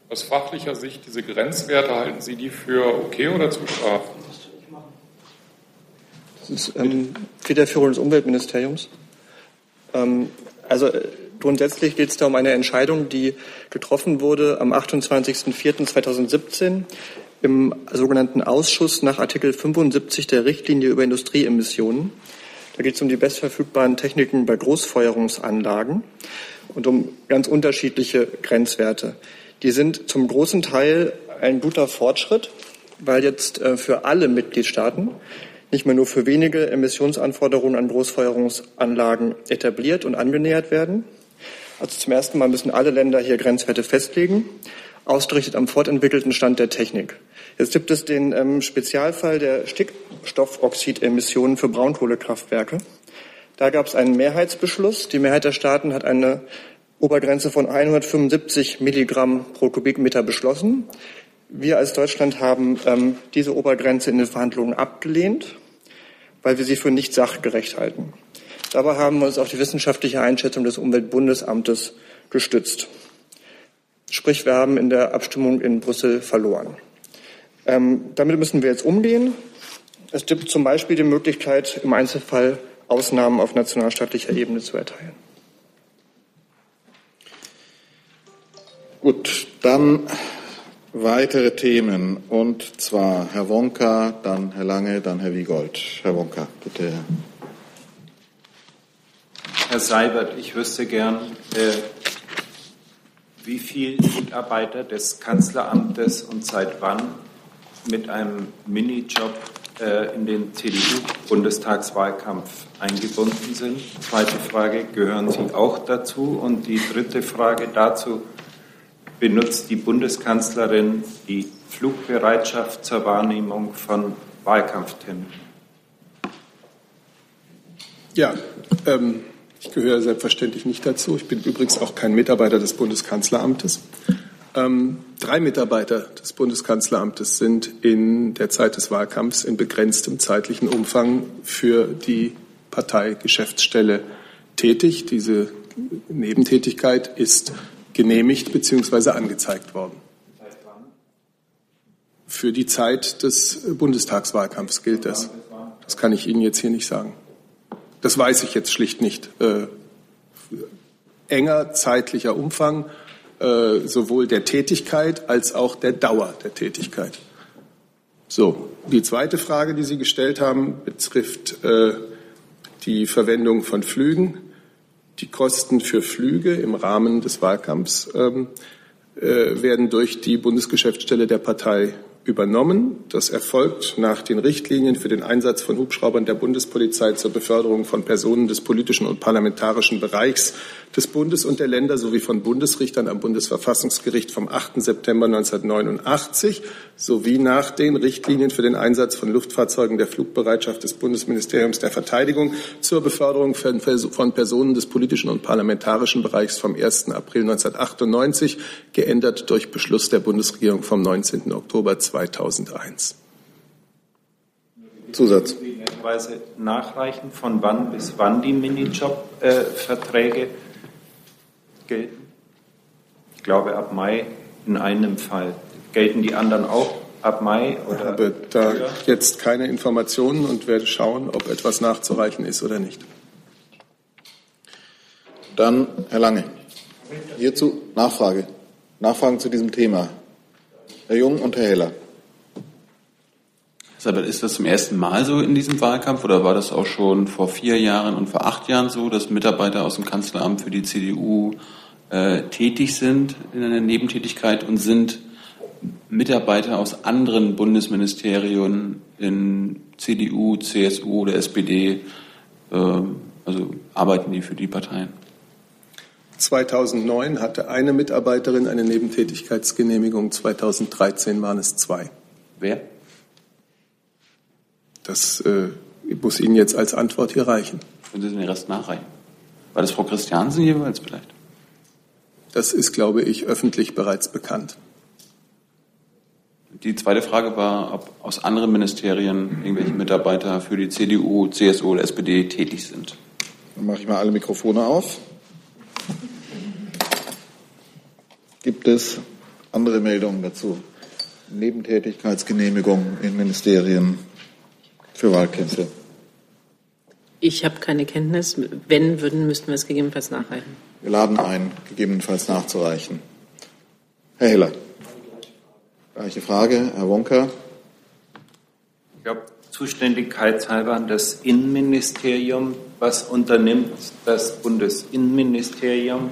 Aus fachlicher Sicht, diese Grenzwerte, halten Sie die für okay oder zu scharf? Das ist ähm, Federführung des Umweltministeriums. Ähm, also äh, grundsätzlich geht es da um eine Entscheidung, die getroffen wurde am 28.04.2017 im sogenannten Ausschuss nach Artikel 75 der Richtlinie über Industrieemissionen. Da geht es um die bestverfügbaren Techniken bei Großfeuerungsanlagen und um ganz unterschiedliche Grenzwerte. Die sind zum großen Teil ein guter Fortschritt, weil jetzt äh, für alle Mitgliedstaaten nicht mehr nur für wenige Emissionsanforderungen an Großfeuerungsanlagen etabliert und angenähert werden. Also zum ersten Mal müssen alle Länder hier Grenzwerte festlegen, ausgerichtet am fortentwickelten Stand der Technik. Jetzt gibt es den ähm, Spezialfall der Stickstoffoxidemissionen für Braunkohlekraftwerke. Da gab es einen Mehrheitsbeschluss. Die Mehrheit der Staaten hat eine Obergrenze von 175 Milligramm pro Kubikmeter beschlossen. Wir als Deutschland haben ähm, diese Obergrenze in den Verhandlungen abgelehnt, weil wir sie für nicht sachgerecht halten. Dabei haben wir uns auf die wissenschaftliche Einschätzung des Umweltbundesamtes gestützt. Sprich, wir haben in der Abstimmung in Brüssel verloren. Ähm, damit müssen wir jetzt umgehen. Es gibt zum Beispiel die Möglichkeit, im Einzelfall Ausnahmen auf nationalstaatlicher Ebene zu erteilen. Gut, dann weitere Themen. Und zwar Herr Wonka, dann Herr Lange, dann Herr Wiegold. Herr Wonka, bitte. Herr Seibert, ich wüsste gern, äh, wie viele Mitarbeiter des Kanzleramtes und seit wann mit einem Minijob äh, in den CDU-Bundestagswahlkampf eingebunden sind. Zweite Frage, gehören Sie auch dazu? Und die dritte Frage dazu, benutzt die Bundeskanzlerin die Flugbereitschaft zur Wahrnehmung von Wahlkampfterminen? Ja, ähm, ich gehöre selbstverständlich nicht dazu. Ich bin übrigens auch kein Mitarbeiter des Bundeskanzleramtes. Ähm, drei Mitarbeiter des Bundeskanzleramtes sind in der Zeit des Wahlkampfs in begrenztem zeitlichen Umfang für die Parteigeschäftsstelle tätig. Diese Nebentätigkeit ist genehmigt bzw. angezeigt worden. Für die Zeit des Bundestagswahlkampfs gilt das. Das kann ich Ihnen jetzt hier nicht sagen. Das weiß ich jetzt schlicht nicht. Äh, enger zeitlicher Umfang äh, sowohl der Tätigkeit als auch der Dauer der Tätigkeit. So, die zweite Frage, die Sie gestellt haben, betrifft äh, die Verwendung von Flügen. Die Kosten für Flüge im Rahmen des Wahlkampfs ähm, äh, werden durch die Bundesgeschäftsstelle der Partei übernommen. Das erfolgt nach den Richtlinien für den Einsatz von Hubschraubern der Bundespolizei zur Beförderung von Personen des politischen und parlamentarischen Bereichs des Bundes und der Länder sowie von Bundesrichtern am Bundesverfassungsgericht vom 8. September 1989 sowie nach den Richtlinien für den Einsatz von Luftfahrzeugen der Flugbereitschaft des Bundesministeriums der Verteidigung zur Beförderung von Personen des politischen und parlamentarischen Bereichs vom 1. April 1998, geändert durch Beschluss der Bundesregierung vom 19. Oktober 2000. 2001. Zusatz. nachreichen, von wann bis wann die Minijob-Verträge äh, gelten? Ich glaube ab Mai in einem Fall. Gelten die anderen auch ab Mai? Oder ich habe da jetzt keine Informationen und werde schauen, ob etwas nachzureichen ist oder nicht. Dann Herr Lange. Hierzu Nachfrage. Nachfragen zu diesem Thema. Herr Jung und Herr Heller. Ist das zum ersten Mal so in diesem Wahlkampf oder war das auch schon vor vier Jahren und vor acht Jahren so, dass Mitarbeiter aus dem Kanzleramt für die CDU äh, tätig sind in einer Nebentätigkeit und sind Mitarbeiter aus anderen Bundesministerien in CDU, CSU oder SPD, äh, also arbeiten die für die Parteien? 2009 hatte eine Mitarbeiterin eine Nebentätigkeitsgenehmigung, 2013 waren es zwei. Wer? Das äh, muss Ihnen jetzt als Antwort hier reichen. Können Sie den Rest nachreichen? War das Frau Christiansen jeweils vielleicht? Das ist, glaube ich, öffentlich bereits bekannt. Die zweite Frage war, ob aus anderen Ministerien irgendwelche Mitarbeiter für die CDU, CSU oder SPD tätig sind. Dann mache ich mal alle Mikrofone auf. Gibt es andere Meldungen dazu? Nebentätigkeitsgenehmigungen in Ministerien für Wahlkämpfe? Ich habe keine Kenntnis. Wenn, würden, müssten wir es gegebenenfalls nachreichen. Wir laden ein, gegebenenfalls nachzureichen. Herr Heller. Gleiche Frage, Herr Wonka. Ich glaube, zuständigkeitshalber das Innenministerium, was unternimmt das Bundesinnenministerium,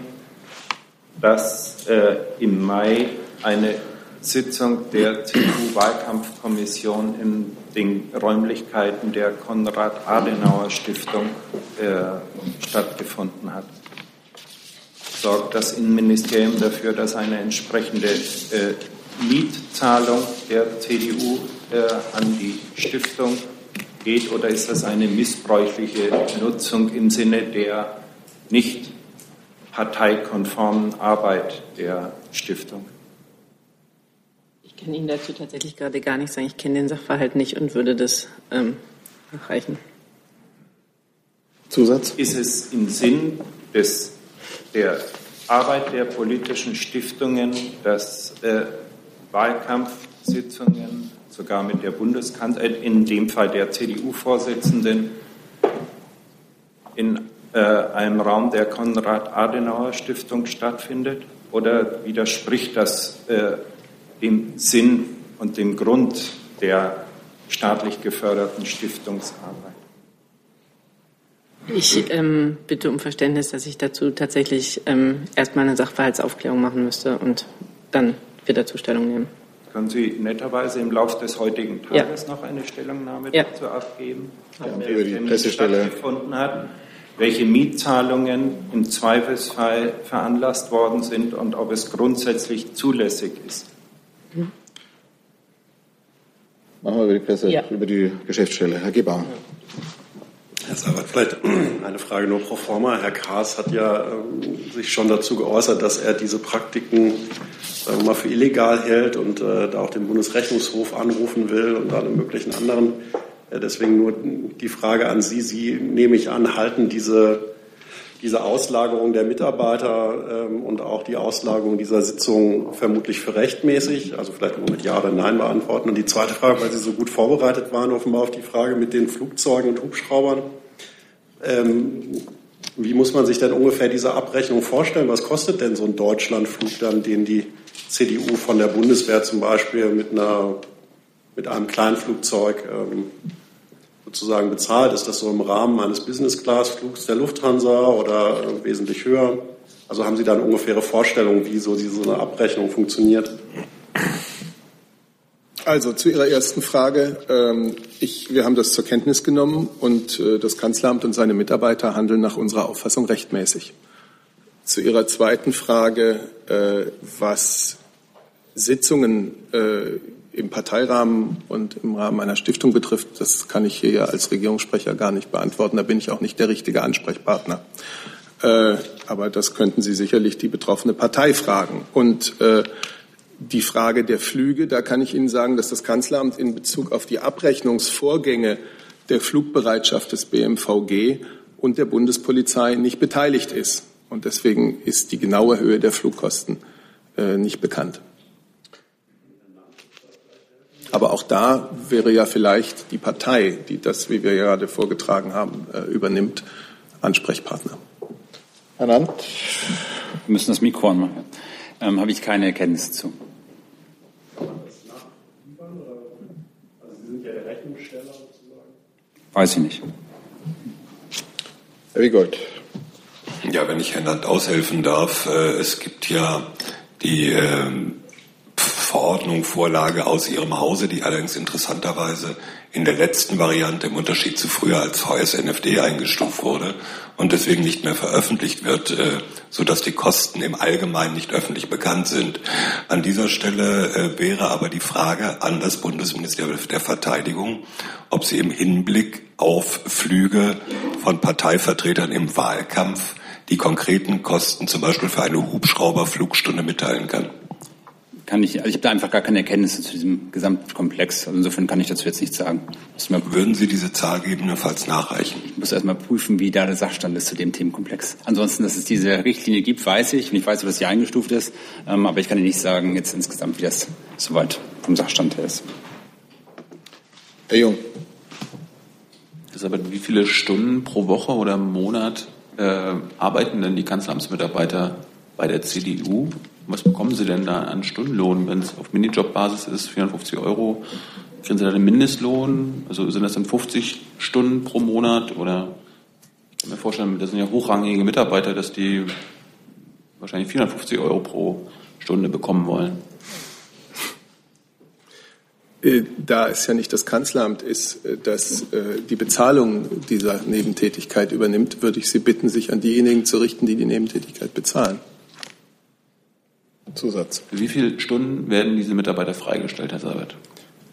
das äh, im Mai eine Sitzung der CDU-Wahlkampfkommission in den Räumlichkeiten der Konrad-Adenauer-Stiftung äh, stattgefunden hat. Sorgt das Innenministerium dafür, dass eine entsprechende äh, Mietzahlung der CDU äh, an die Stiftung geht oder ist das eine missbräuchliche Nutzung im Sinne der nicht parteikonformen Arbeit der Stiftung? Ich kann Ihnen dazu tatsächlich gerade gar nichts sagen. Ich kenne den Sachverhalt nicht und würde das ähm, nachreichen. Zusatz? Ist es im Sinn des, der Arbeit der politischen Stiftungen, dass äh, Wahlkampfsitzungen, sogar mit der Bundeskanzlerin, in dem Fall der CDU-Vorsitzenden, in äh, einem Raum der Konrad-Adenauer-Stiftung stattfindet? Oder widerspricht das äh, dem Sinn und dem Grund der staatlich geförderten Stiftungsarbeit? Ich ähm, bitte um Verständnis, dass ich dazu tatsächlich ähm, erstmal eine Sachverhaltsaufklärung machen müsste und dann wird dazu Stellung nehmen. Können Sie netterweise im Laufe des heutigen Tages ja. noch eine Stellungnahme ja. dazu abgeben? Ja, über die Pressestelle. stattgefunden hat, welche Mietzahlungen im Zweifelsfall veranlasst worden sind und ob es grundsätzlich zulässig ist. Mhm. Machen wir über die Presse, Ja. über die Geschäftsstelle. Herr Gebauer. Herr Sabat, vielleicht eine Frage nur pro forma. Herr Kaas hat ja ähm, sich schon dazu geäußert, dass er diese Praktiken sagen wir mal, für illegal hält und äh, da auch den Bundesrechnungshof anrufen will und alle möglichen anderen. Äh, deswegen nur die Frage an Sie. Sie, nehme ich an, halten diese, diese Auslagerung der Mitarbeiter ähm, und auch die Auslagerung dieser Sitzung vermutlich für rechtmäßig? Also vielleicht nur mit Ja oder Nein beantworten. Und die zweite Frage, weil Sie so gut vorbereitet waren, offenbar auf die Frage mit den Flugzeugen und Hubschraubern. Ähm, wie muss man sich denn ungefähr diese Abrechnung vorstellen? Was kostet denn so ein Deutschlandflug dann, den die CDU von der Bundeswehr zum Beispiel mit, einer, mit einem Kleinflugzeug ähm, sozusagen bezahlt? Ist das so im Rahmen eines Business-Class-Flugs der Lufthansa oder äh, wesentlich höher? Also haben Sie da eine ungefähre Vorstellung, wie so diese so eine Abrechnung funktioniert? Also zu Ihrer ersten Frage. Ähm, ich, wir haben das zur Kenntnis genommen und äh, das Kanzleramt und seine Mitarbeiter handeln nach unserer Auffassung rechtmäßig. Zu Ihrer zweiten Frage, äh, was Sitzungen äh, im Parteirahmen und im Rahmen einer Stiftung betrifft, das kann ich hier ja als Regierungssprecher gar nicht beantworten. Da bin ich auch nicht der richtige Ansprechpartner. Äh, aber das könnten Sie sicherlich die betroffene Partei fragen. Und äh, die Frage der Flüge, da kann ich Ihnen sagen, dass das Kanzleramt in Bezug auf die Abrechnungsvorgänge der Flugbereitschaft des BMVG und der Bundespolizei nicht beteiligt ist. Und deswegen ist die genaue Höhe der Flugkosten äh, nicht bekannt. Aber auch da wäre ja vielleicht die Partei, die das, wie wir gerade vorgetragen haben, äh, übernimmt, Ansprechpartner. Herr Land. Wir müssen das Mikro anmachen. Ähm, Habe ich keine Erkenntnis zu. Weiß ich nicht. Herr Wiegold. Ja, wenn ich Herrn Land aushelfen darf, äh, es gibt ja die ähm, Verordnung, Vorlage aus Ihrem Hause, die allerdings interessanterweise in der letzten Variante im Unterschied zu früher als VSNFD eingestuft wurde und deswegen nicht mehr veröffentlicht wird, äh, sodass die Kosten im Allgemeinen nicht öffentlich bekannt sind. An dieser Stelle äh, wäre aber die Frage an das Bundesministerium der Verteidigung, ob sie im Hinblick auf Flüge von Parteivertretern im Wahlkampf die konkreten Kosten zum Beispiel für eine Hubschrauberflugstunde mitteilen kann kann ich, also ich habe da einfach gar keine Erkenntnisse zu diesem Gesamtkomplex. Also insofern kann ich dazu jetzt nichts sagen. Würden Sie diese Zahl gegebenenfalls nachreichen? Ich muss erst mal prüfen, wie da der Sachstand ist zu dem Themenkomplex. Ansonsten, dass es diese Richtlinie gibt, weiß ich. Und ich weiß, dass sie eingestuft ist. Ähm, aber ich kann Ihnen nicht sagen, jetzt insgesamt, wie das soweit vom Sachstand her ist. Herr Jung. Elisabeth, wie viele Stunden pro Woche oder Monat äh, arbeiten denn die Kanzleramtsmitarbeiter bei der CDU? Was bekommen Sie denn da an Stundenlohn, wenn es auf Minijobbasis ist, 450 Euro? Kriegen Sie da den Mindestlohn? Also sind das dann 50 Stunden pro Monat oder ich kann mir vorstellen, das sind ja hochrangige Mitarbeiter, dass die wahrscheinlich 450 Euro pro Stunde bekommen wollen. Äh, da es ja nicht das Kanzleramt ist, äh, das äh, die Bezahlung dieser Nebentätigkeit übernimmt, würde ich Sie bitten, sich an diejenigen zu richten, die die Nebentätigkeit bezahlen. Zusatz. Für wie viele Stunden werden diese Mitarbeiter freigestellt, Herr Seibert?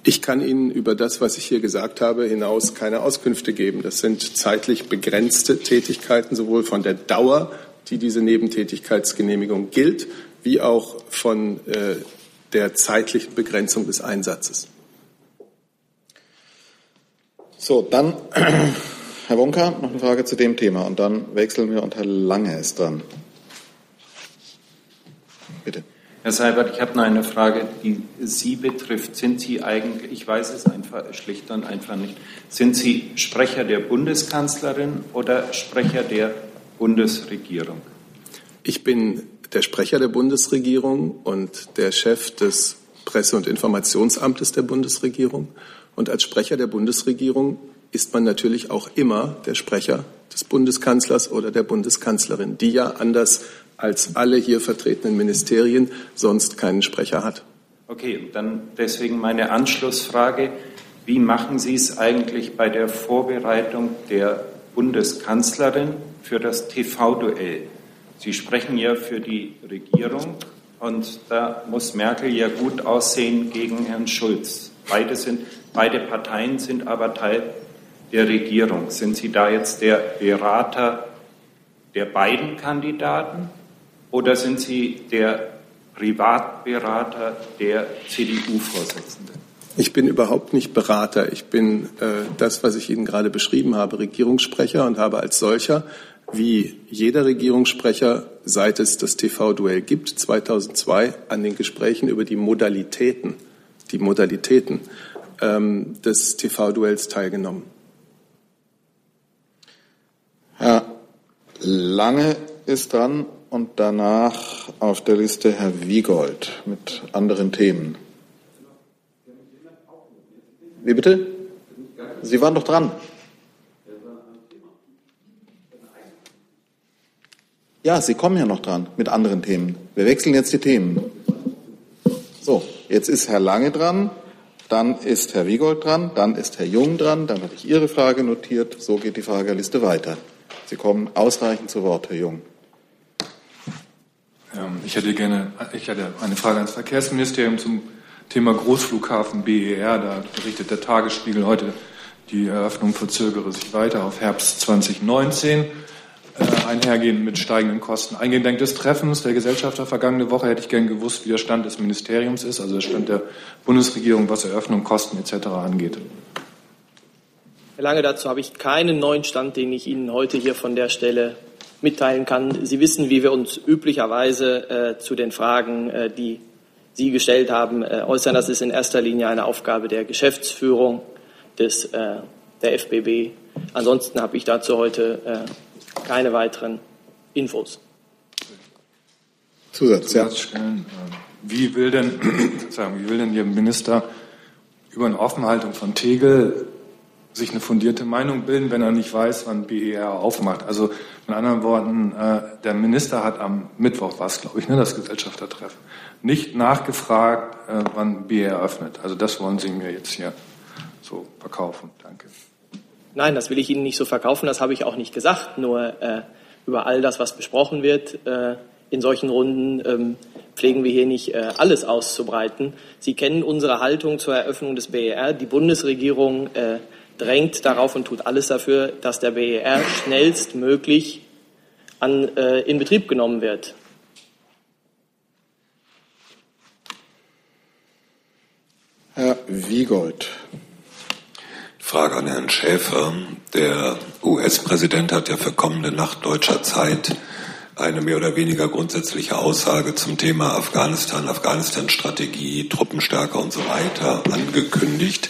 Ich kann Ihnen über das, was ich hier gesagt habe, hinaus keine Auskünfte geben. Das sind zeitlich begrenzte Tätigkeiten, sowohl von der Dauer, die diese Nebentätigkeitsgenehmigung gilt, wie auch von äh, der zeitlichen Begrenzung des Einsatzes. So, dann Herr Wonka, noch eine Frage zu dem Thema und dann wechseln wir und Herr Lange ist dran. Bitte. Herr Seibert, ich habe noch eine Frage, die Sie betrifft. Sind Sie eigentlich, ich weiß es einfach schlicht und einfach nicht, sind Sie Sprecher der Bundeskanzlerin oder Sprecher der Bundesregierung? Ich bin der Sprecher der Bundesregierung und der Chef des Presse- und Informationsamtes der Bundesregierung. Und als Sprecher der Bundesregierung ist man natürlich auch immer der Sprecher des Bundeskanzlers oder der Bundeskanzlerin, die ja anders als alle hier vertretenen Ministerien sonst keinen Sprecher hat. Okay, dann deswegen meine Anschlussfrage. Wie machen Sie es eigentlich bei der Vorbereitung der Bundeskanzlerin für das TV-Duell? Sie sprechen ja für die Regierung und da muss Merkel ja gut aussehen gegen Herrn Schulz. Beide, sind, beide Parteien sind aber Teil der Regierung. Sind Sie da jetzt der Berater der beiden Kandidaten oder sind Sie der Privatberater der CDU-Vorsitzenden? Ich bin überhaupt nicht Berater. Ich bin äh, das, was ich Ihnen gerade beschrieben habe, Regierungssprecher und habe als solcher, wie jeder Regierungssprecher, seit es das TV-Duell gibt, 2002, an den Gesprächen über die Modalitäten, die Modalitäten ähm, des TV-Duells teilgenommen. Herr Lange ist dran und danach auf der Liste Herr Wiegold mit anderen Themen. Wie bitte? Sie waren doch dran. Ja, Sie kommen ja noch dran mit anderen Themen. Wir wechseln jetzt die Themen. So, jetzt ist Herr Lange dran, dann ist Herr Wiegold dran, dann ist Herr Jung dran, dann habe ich Ihre Frage notiert. So geht die Frageliste weiter. Sie kommen ausreichend zu Wort, Herr Jung. Ähm, ich hätte gerne, ich hätte eine Frage ans Verkehrsministerium zum Thema Großflughafen BER. Da berichtet der Tagesspiegel heute, die Eröffnung verzögere sich weiter auf Herbst 2019. Äh, einhergehend mit steigenden Kosten. Eingedenk des Treffens der Gesellschafter vergangene Woche hätte ich gern gewusst, wie der Stand des Ministeriums ist, also der Stand der Bundesregierung, was Eröffnung, Kosten etc. angeht. Herr Lange, dazu habe ich keinen neuen Stand, den ich Ihnen heute hier von der Stelle mitteilen kann. Sie wissen, wie wir uns üblicherweise äh, zu den Fragen, äh, die Sie gestellt haben, äh, äußern. Das ist in erster Linie eine Aufgabe der Geschäftsführung des, äh, der FBB. Ansonsten habe ich dazu heute äh, keine weiteren Infos. Zusatz, ja. Wie will denn, wie will denn Ihr Minister über eine Offenhaltung von Tegel sich eine fundierte Meinung bilden, wenn er nicht weiß, wann BER aufmacht. Also mit anderen Worten, äh, der Minister hat am Mittwoch, was glaube ich, ne, das Gesellschaftertreffen, nicht nachgefragt, äh, wann BER öffnet. Also das wollen Sie mir jetzt hier so verkaufen. Danke. Nein, das will ich Ihnen nicht so verkaufen, das habe ich auch nicht gesagt. Nur äh, über all das, was besprochen wird äh, in solchen Runden, ähm, pflegen wir hier nicht äh, alles auszubreiten. Sie kennen unsere Haltung zur Eröffnung des BER. Die Bundesregierung äh, drängt darauf und tut alles dafür, dass der BER schnellstmöglich an, äh, in Betrieb genommen wird. Herr Wiegold. Frage an Herrn Schäfer. Der US-Präsident hat ja für kommende Nacht deutscher Zeit eine mehr oder weniger grundsätzliche Aussage zum Thema Afghanistan, Afghanistan-Strategie, Truppenstärke und so weiter angekündigt.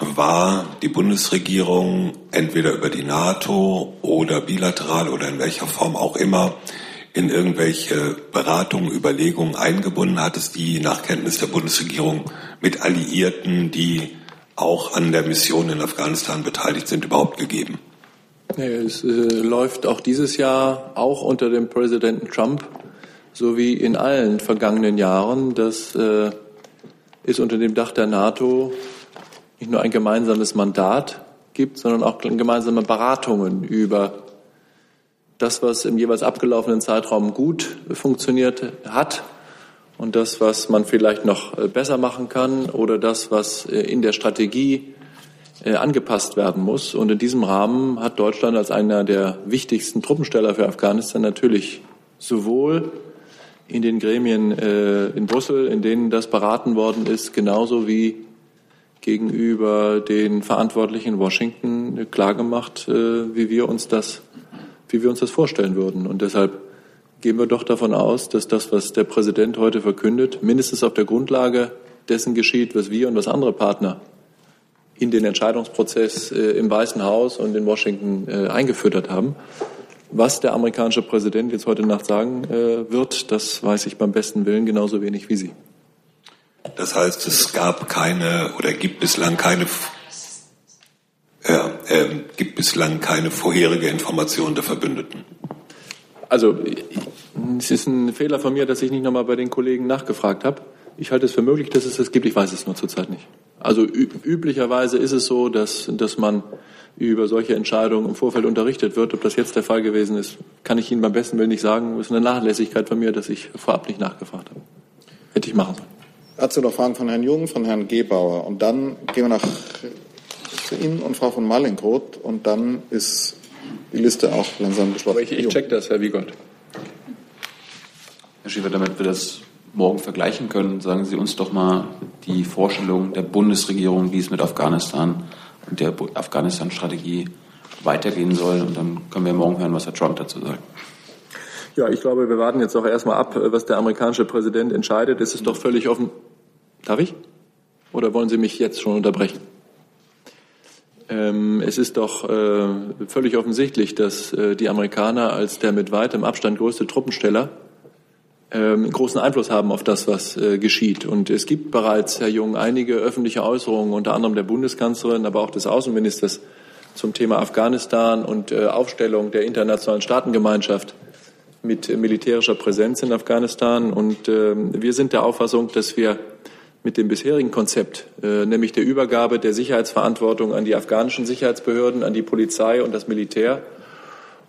War die Bundesregierung entweder über die NATO oder bilateral oder in welcher Form auch immer in irgendwelche Beratungen, Überlegungen eingebunden? Hat es die nach Kenntnis der Bundesregierung mit Alliierten, die auch an der Mission in Afghanistan beteiligt sind, überhaupt gegeben? Es äh, läuft auch dieses Jahr, auch unter dem Präsidenten Trump, so wie in allen vergangenen Jahren, dass äh, es unter dem Dach der NATO nicht nur ein gemeinsames Mandat gibt, sondern auch gemeinsame Beratungen über das, was im jeweils abgelaufenen Zeitraum gut funktioniert hat und das, was man vielleicht noch äh, besser machen kann oder das, was äh, in der Strategie äh, angepasst werden muss. Und in diesem Rahmen hat Deutschland als einer der wichtigsten Truppensteller für Afghanistan natürlich sowohl in den Gremien in Brüssel, in denen das beraten worden ist, genauso wie gegenüber den Verantwortlichen in Washington klargemacht, wie wir uns das, wie wir uns das vorstellen würden. Und deshalb gehen wir doch davon aus, dass das, was der Präsident heute verkündet, mindestens auf der Grundlage dessen geschieht, was wir und was andere Partner in den Entscheidungsprozess äh, im Weißen Haus und in Washington äh, eingeführt haben. Was der amerikanische Präsident jetzt heute Nacht sagen äh, wird, das weiß ich beim besten Willen genauso wenig wie Sie. Das heißt, es gab keine oder gibt bislang keine ja, äh, gibt bislang keine vorherige Information der Verbündeten. Also es ist ein Fehler von mir, dass ich nicht nochmal bei den Kollegen nachgefragt habe. Ich halte es für möglich, dass es das gibt. Ich weiß es nur zurzeit nicht. Also üblicherweise ist es so, dass, dass man über solche Entscheidungen im Vorfeld unterrichtet wird. Ob das jetzt der Fall gewesen ist, kann ich Ihnen beim besten Willen nicht sagen. Es ist eine Nachlässigkeit von mir, dass ich vorab nicht nachgefragt habe. Hätte ich machen sollen. Dazu noch Fragen von Herrn Jung, von Herrn Gebauer. Und dann gehen wir nach zu Ihnen und Frau von Mallinckroth. Und dann ist die Liste auch langsam geschlossen. Ich, ich check das, Herr Wiegold. Herr Schäfer, damit wir das morgen vergleichen können, sagen Sie uns doch mal die Vorstellung der Bundesregierung, wie es mit Afghanistan und der Afghanistan-Strategie weitergehen soll. Und dann können wir morgen hören, was Herr Trump dazu sagt. Ja, ich glaube, wir warten jetzt auch erstmal ab, was der amerikanische Präsident entscheidet. Es ist doch völlig offen. Darf ich? Oder wollen Sie mich jetzt schon unterbrechen? Ähm, es ist doch äh, völlig offensichtlich, dass äh, die Amerikaner als der mit weitem Abstand größte Truppensteller ähm, großen Einfluss haben auf das, was äh, geschieht. Und es gibt bereits, Herr Jung, einige öffentliche Äußerungen, unter anderem der Bundeskanzlerin, aber auch des Außenministers zum Thema Afghanistan und Aufstellung der internationalen Staatengemeinschaft mit militärischer Präsenz in Afghanistan. Und ähm, wir sind der Auffassung, dass wir mit dem bisherigen Konzept, äh, nämlich der Übergabe der Sicherheitsverantwortung an die afghanischen Sicherheitsbehörden, an die Polizei und das Militär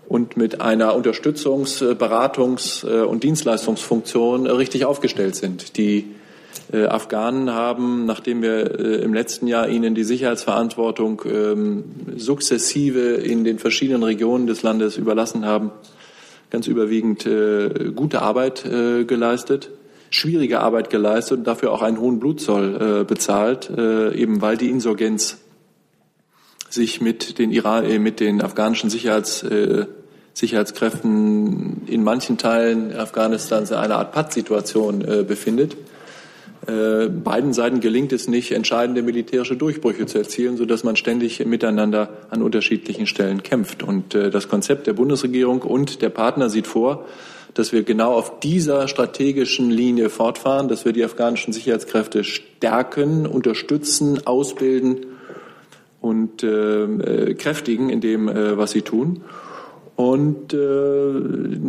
und mit einer Unterstützungs-, Beratungs- äh, und Dienstleistungsfunktion richtig aufgestellt sind. Die äh, Afghanen haben, nachdem wir im letzten Jahr ihnen die Sicherheitsverantwortung ähm, sukzessive in den verschiedenen Regionen des Landes überlassen haben, ganz überwiegend gute Arbeit geleistet schwierige Arbeit geleistet und dafür auch einen hohen Blutzoll äh, bezahlt, äh, eben weil die Insurgenz sich mit den Iran, äh, mit den afghanischen Sicherheits, äh, Sicherheitskräften in manchen Teilen Afghanistans in einer Art Pattsituation äh, befindet. Äh, beiden Seiten gelingt es nicht, entscheidende militärische Durchbrüche zu erzielen, sodass man ständig miteinander an unterschiedlichen Stellen kämpft. Und äh, das Konzept der Bundesregierung und der Partner sieht vor, dass wir genau auf dieser strategischen Linie fortfahren, dass wir die afghanischen Sicherheitskräfte stärken, unterstützen, ausbilden und äh, kräftigen in dem, äh, was sie tun. Und äh,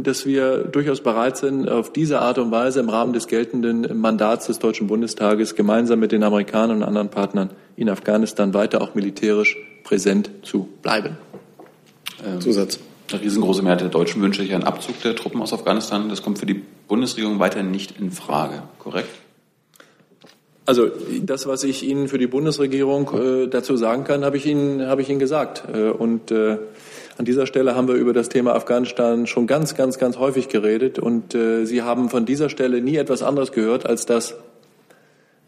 dass wir durchaus bereit sind, auf diese Art und Weise im Rahmen des geltenden Mandats des Deutschen Bundestages gemeinsam mit den Amerikanern und anderen Partnern in Afghanistan weiter auch militärisch präsent zu bleiben. Ähm, Zusatz. Eine riesengroße Mehrheit der Deutschen wünscht sich einen Abzug der Truppen aus Afghanistan. Das kommt für die Bundesregierung weiterhin nicht in Frage, korrekt? Also das, was ich Ihnen für die Bundesregierung äh, dazu sagen kann, habe ich Ihnen, habe ich Ihnen gesagt. Äh, und äh, an dieser Stelle haben wir über das Thema Afghanistan schon ganz, ganz, ganz häufig geredet. Und äh, Sie haben von dieser Stelle nie etwas anderes gehört, als dass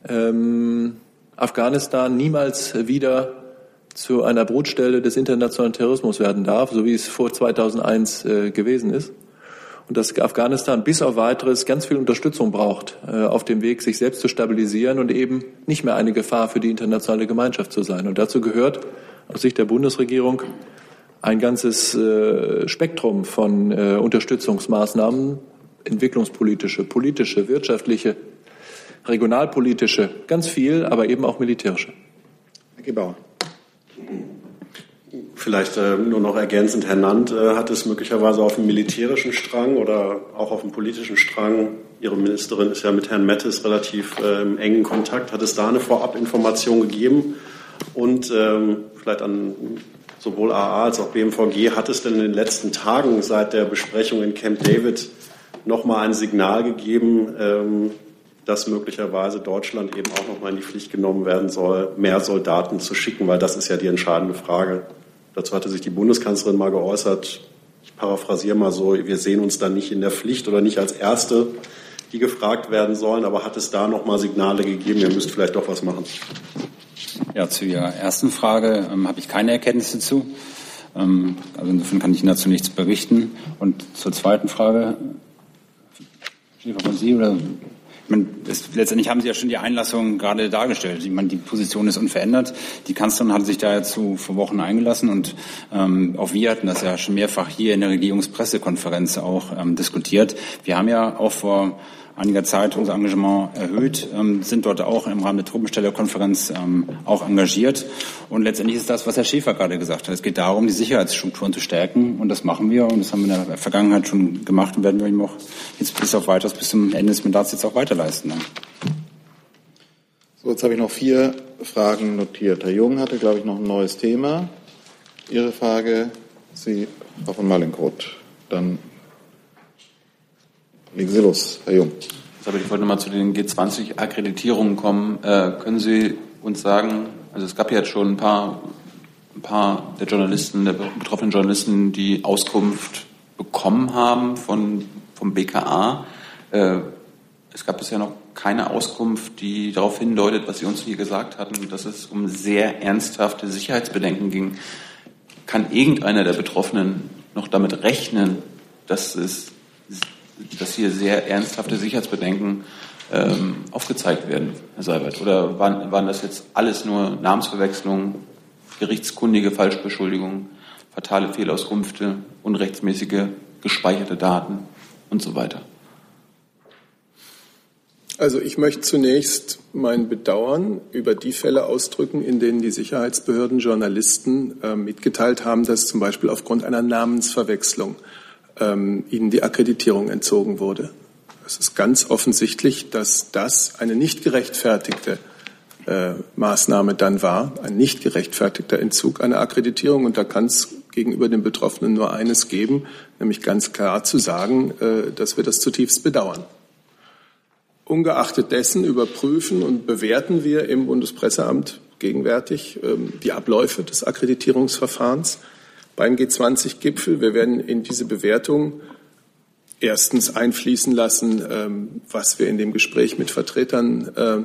ähm, Afghanistan niemals wieder zu einer Brutstelle des internationalen Terrorismus werden darf, so wie es vor 2001 äh, gewesen ist und dass Afghanistan bis auf weiteres ganz viel Unterstützung braucht äh, auf dem Weg, sich selbst zu stabilisieren und eben nicht mehr eine Gefahr für die internationale Gemeinschaft zu sein. Und dazu gehört aus Sicht der Bundesregierung ein ganzes äh, Spektrum von äh, Unterstützungsmaßnahmen, entwicklungspolitische, politische, wirtschaftliche, regionalpolitische, ganz viel, aber eben auch militärische. Herr Gebauer. Vielleicht äh, nur noch ergänzend, Herr Nant äh, hat es möglicherweise auf dem militärischen Strang oder auch auf dem politischen Strang, Ihre Ministerin ist ja mit Herrn Mettes relativ äh, im engen Kontakt, hat es da eine Vorabinformation gegeben? Und ähm, vielleicht an sowohl AA als auch BMVG, hat es denn in den letzten Tagen seit der Besprechung in Camp David nochmal ein Signal gegeben, ähm, dass möglicherweise Deutschland eben auch nochmal in die Pflicht genommen werden soll, mehr Soldaten zu schicken, weil das ist ja die entscheidende Frage. Dazu hatte sich die Bundeskanzlerin mal geäußert. Ich paraphrasiere mal so, wir sehen uns dann nicht in der Pflicht oder nicht als Erste, die gefragt werden sollen, aber hat es da noch mal Signale gegeben, ihr müsst vielleicht doch was machen? Ja, zu Ihrer ersten Frage ähm, habe ich keine Erkenntnisse zu. Ähm, also insofern kann ich Ihnen dazu nichts berichten. Und zur zweiten Frage, von Sie oder meine, das, letztendlich haben Sie ja schon die Einlassung gerade dargestellt. Ich meine, die Position ist unverändert. Die Kanzlerin hat sich da vor Wochen eingelassen und ähm, auch wir hatten das ja schon mehrfach hier in der Regierungspressekonferenz auch ähm, diskutiert. Wir haben ja auch vor einiger Zeit unser Engagement erhöht, ähm, sind dort auch im Rahmen der Truppenstellerkonferenz ähm, auch engagiert. Und letztendlich ist das, was Herr Schäfer gerade gesagt hat. Es geht darum, die Sicherheitsstrukturen zu stärken. Und das machen wir. Und das haben wir in der Vergangenheit schon gemacht und werden wir ihm auch jetzt bis auf weiteres, bis zum Ende des Mandats jetzt auch weiterleisten. So, jetzt habe ich noch vier Fragen notiert. Herr Jung hatte, glaube ich, noch ein neues Thema. Ihre Frage, Sie, Frau von Malinkroth. Dann Los, Herr Jung. Aber ich wollte nochmal zu den G20-Akkreditierungen kommen. Äh, können Sie uns sagen, also es gab ja jetzt schon ein paar, ein paar der Journalisten, der betroffenen Journalisten, die Auskunft bekommen haben von, vom BKA. Äh, es gab bisher noch keine Auskunft, die darauf hindeutet, was Sie uns hier gesagt hatten, dass es um sehr ernsthafte Sicherheitsbedenken ging. Kann irgendeiner der Betroffenen noch damit rechnen, dass es dass hier sehr ernsthafte Sicherheitsbedenken ähm, aufgezeigt werden, Herr Seibert? Oder waren, waren das jetzt alles nur Namensverwechslungen, gerichtskundige Falschbeschuldigungen, fatale Fehlauskünfte, unrechtsmäßige gespeicherte Daten und so weiter? Also ich möchte zunächst mein Bedauern über die Fälle ausdrücken, in denen die Sicherheitsbehörden Journalisten äh, mitgeteilt haben, dass zum Beispiel aufgrund einer Namensverwechslung ähm, ihnen die Akkreditierung entzogen wurde. Es ist ganz offensichtlich, dass das eine nicht gerechtfertigte äh, Maßnahme dann war, ein nicht gerechtfertigter Entzug einer Akkreditierung. Und da kann es gegenüber den Betroffenen nur eines geben, nämlich ganz klar zu sagen, äh, dass wir das zutiefst bedauern. Ungeachtet dessen überprüfen und bewerten wir im Bundespresseamt gegenwärtig ähm, die Abläufe des Akkreditierungsverfahrens beim G20-Gipfel. Wir werden in diese Bewertung erstens einfließen lassen, ähm, was wir in dem Gespräch mit Vertretern äh,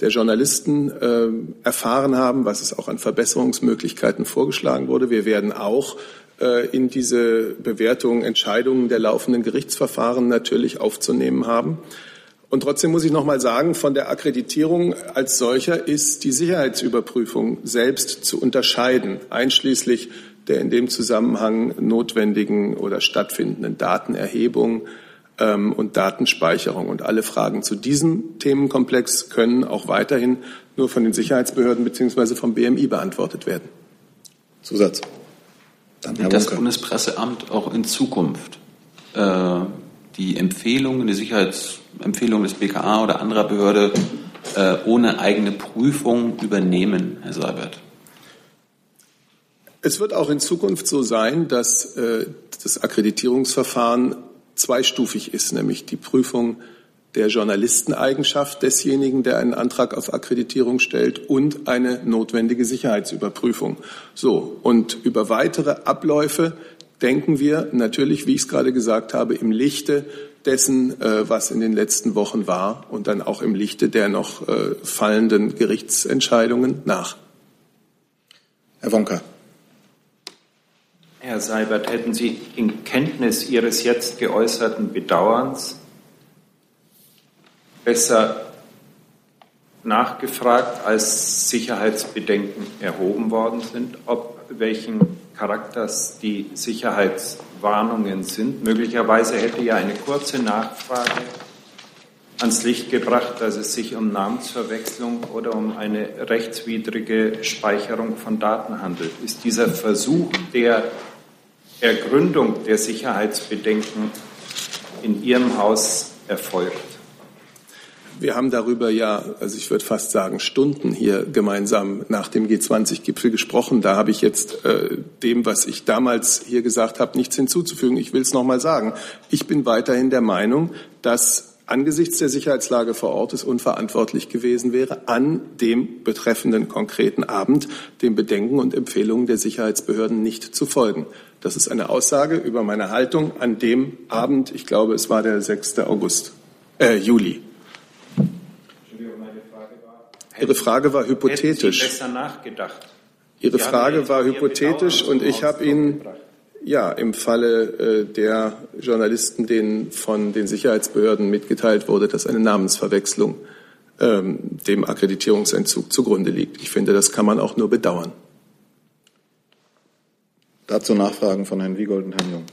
der Journalisten äh, erfahren haben, was es auch an Verbesserungsmöglichkeiten vorgeschlagen wurde. Wir werden auch äh, in diese Bewertung Entscheidungen der laufenden Gerichtsverfahren natürlich aufzunehmen haben. Und trotzdem muss ich noch mal sagen, von der Akkreditierung als solcher ist die Sicherheitsüberprüfung selbst zu unterscheiden, einschließlich der in dem Zusammenhang notwendigen oder stattfindenden Datenerhebung ähm, und Datenspeicherung. Und alle Fragen zu diesem Themenkomplex können auch weiterhin nur von den Sicherheitsbehörden bzw. vom BMI beantwortet werden. Zusatz. Dann Wird das Bundespresseamt auch in Zukunft äh, die Empfehlungen, die Sicherheitsempfehlungen des BKA oder anderer Behörde äh, ohne eigene Prüfung übernehmen, Herr Seibert? Es wird auch in Zukunft so sein, dass äh, das Akkreditierungsverfahren zweistufig ist, nämlich die Prüfung der Journalisteneigenschaft desjenigen, der einen Antrag auf Akkreditierung stellt und eine notwendige Sicherheitsüberprüfung. So. Und über weitere Abläufe denken wir natürlich, wie ich es gerade gesagt habe, im Lichte dessen, äh, was in den letzten Wochen war und dann auch im Lichte der noch äh, fallenden Gerichtsentscheidungen nach. Herr Wonka. Herr Seibert, hätten Sie in Kenntnis Ihres jetzt geäußerten Bedauerns besser nachgefragt, als Sicherheitsbedenken erhoben worden sind, ob welchen Charakters die Sicherheitswarnungen sind. Möglicherweise hätte ja eine kurze Nachfrage ans Licht gebracht, dass es sich um Namensverwechslung oder um eine rechtswidrige Speicherung von Daten handelt. Ist dieser Versuch der Ergründung der Sicherheitsbedenken in Ihrem Haus erfolgt? Wir haben darüber ja, also ich würde fast sagen, Stunden hier gemeinsam nach dem G20-Gipfel gesprochen. Da habe ich jetzt äh, dem, was ich damals hier gesagt habe, nichts hinzuzufügen. Ich will es noch mal sagen. Ich bin weiterhin der Meinung, dass angesichts der Sicherheitslage vor Ort es unverantwortlich gewesen wäre, an dem betreffenden konkreten Abend den Bedenken und Empfehlungen der Sicherheitsbehörden nicht zu folgen. Das ist eine Aussage über meine Haltung an dem Abend, ich glaube, es war der 6. August, äh, Juli. Ihre Frage war hypothetisch. Sie besser nachgedacht. Ihre Frage war hypothetisch und ich habe Ihnen ja im Falle äh, der Journalisten, denen von den Sicherheitsbehörden mitgeteilt wurde, dass eine Namensverwechslung ähm, dem Akkreditierungsentzug zugrunde liegt. Ich finde, das kann man auch nur bedauern. Dazu Nachfragen von Herrn Wiegold und Herrn Jung.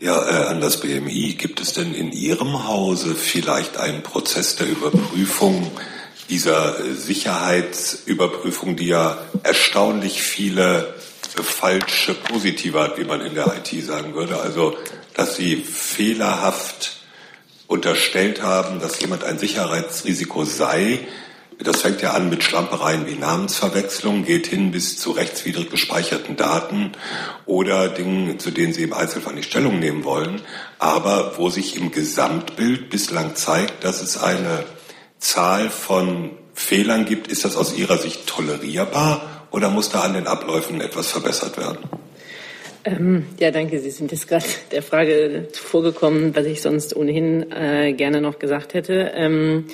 Ja, äh, an das BMI. Gibt es denn in Ihrem Hause vielleicht einen Prozess der Überprüfung dieser Sicherheitsüberprüfung, die ja erstaunlich viele falsche Positive hat, wie man in der IT sagen würde. Also, dass Sie fehlerhaft unterstellt haben, dass jemand ein Sicherheitsrisiko sei. Das fängt ja an mit Schlampereien wie Namensverwechslung, geht hin bis zu rechtswidrig gespeicherten Daten oder Dingen, zu denen Sie im Einzelfall nicht Stellung nehmen wollen, aber wo sich im Gesamtbild bislang zeigt, dass es eine Zahl von Fehlern gibt, ist das aus Ihrer Sicht tolerierbar oder muss da an den Abläufen etwas verbessert werden? Ähm, ja, danke. Sie sind jetzt gerade der Frage vorgekommen, was ich sonst ohnehin äh, gerne noch gesagt hätte. Ähm,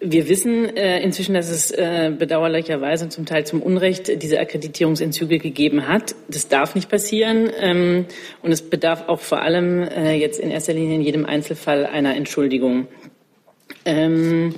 wir wissen äh, inzwischen, dass es äh, bedauerlicherweise und zum Teil zum Unrecht diese Akkreditierungsentzüge gegeben hat. Das darf nicht passieren. Ähm, und es bedarf auch vor allem äh, jetzt in erster Linie in jedem Einzelfall einer Entschuldigung. Ähm,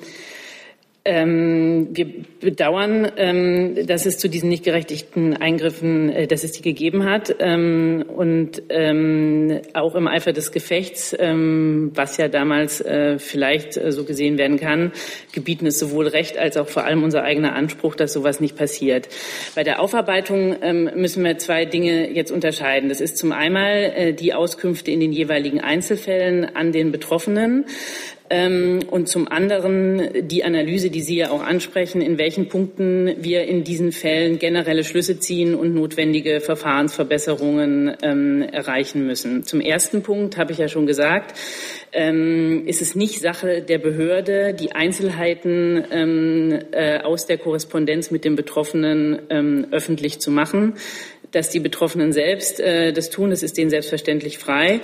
ähm, wir bedauern, ähm, dass es zu diesen nicht gerechtigten Eingriffen, äh, dass es die gegeben hat. Ähm, und ähm, auch im Eifer des Gefechts, ähm, was ja damals äh, vielleicht äh, so gesehen werden kann, gebieten es sowohl Recht als auch vor allem unser eigener Anspruch, dass sowas nicht passiert. Bei der Aufarbeitung ähm, müssen wir zwei Dinge jetzt unterscheiden. Das ist zum einen äh, die Auskünfte in den jeweiligen Einzelfällen an den Betroffenen. Ähm, und zum anderen die Analyse, die Sie ja auch ansprechen, in welchen Punkten wir in diesen Fällen generelle Schlüsse ziehen und notwendige Verfahrensverbesserungen ähm, erreichen müssen. Zum ersten Punkt habe ich ja schon gesagt, ähm, ist es nicht Sache der Behörde, die Einzelheiten äh, aus der Korrespondenz mit den Betroffenen öffentlich zu machen dass die Betroffenen selbst äh, das tun. Das ist denen selbstverständlich frei.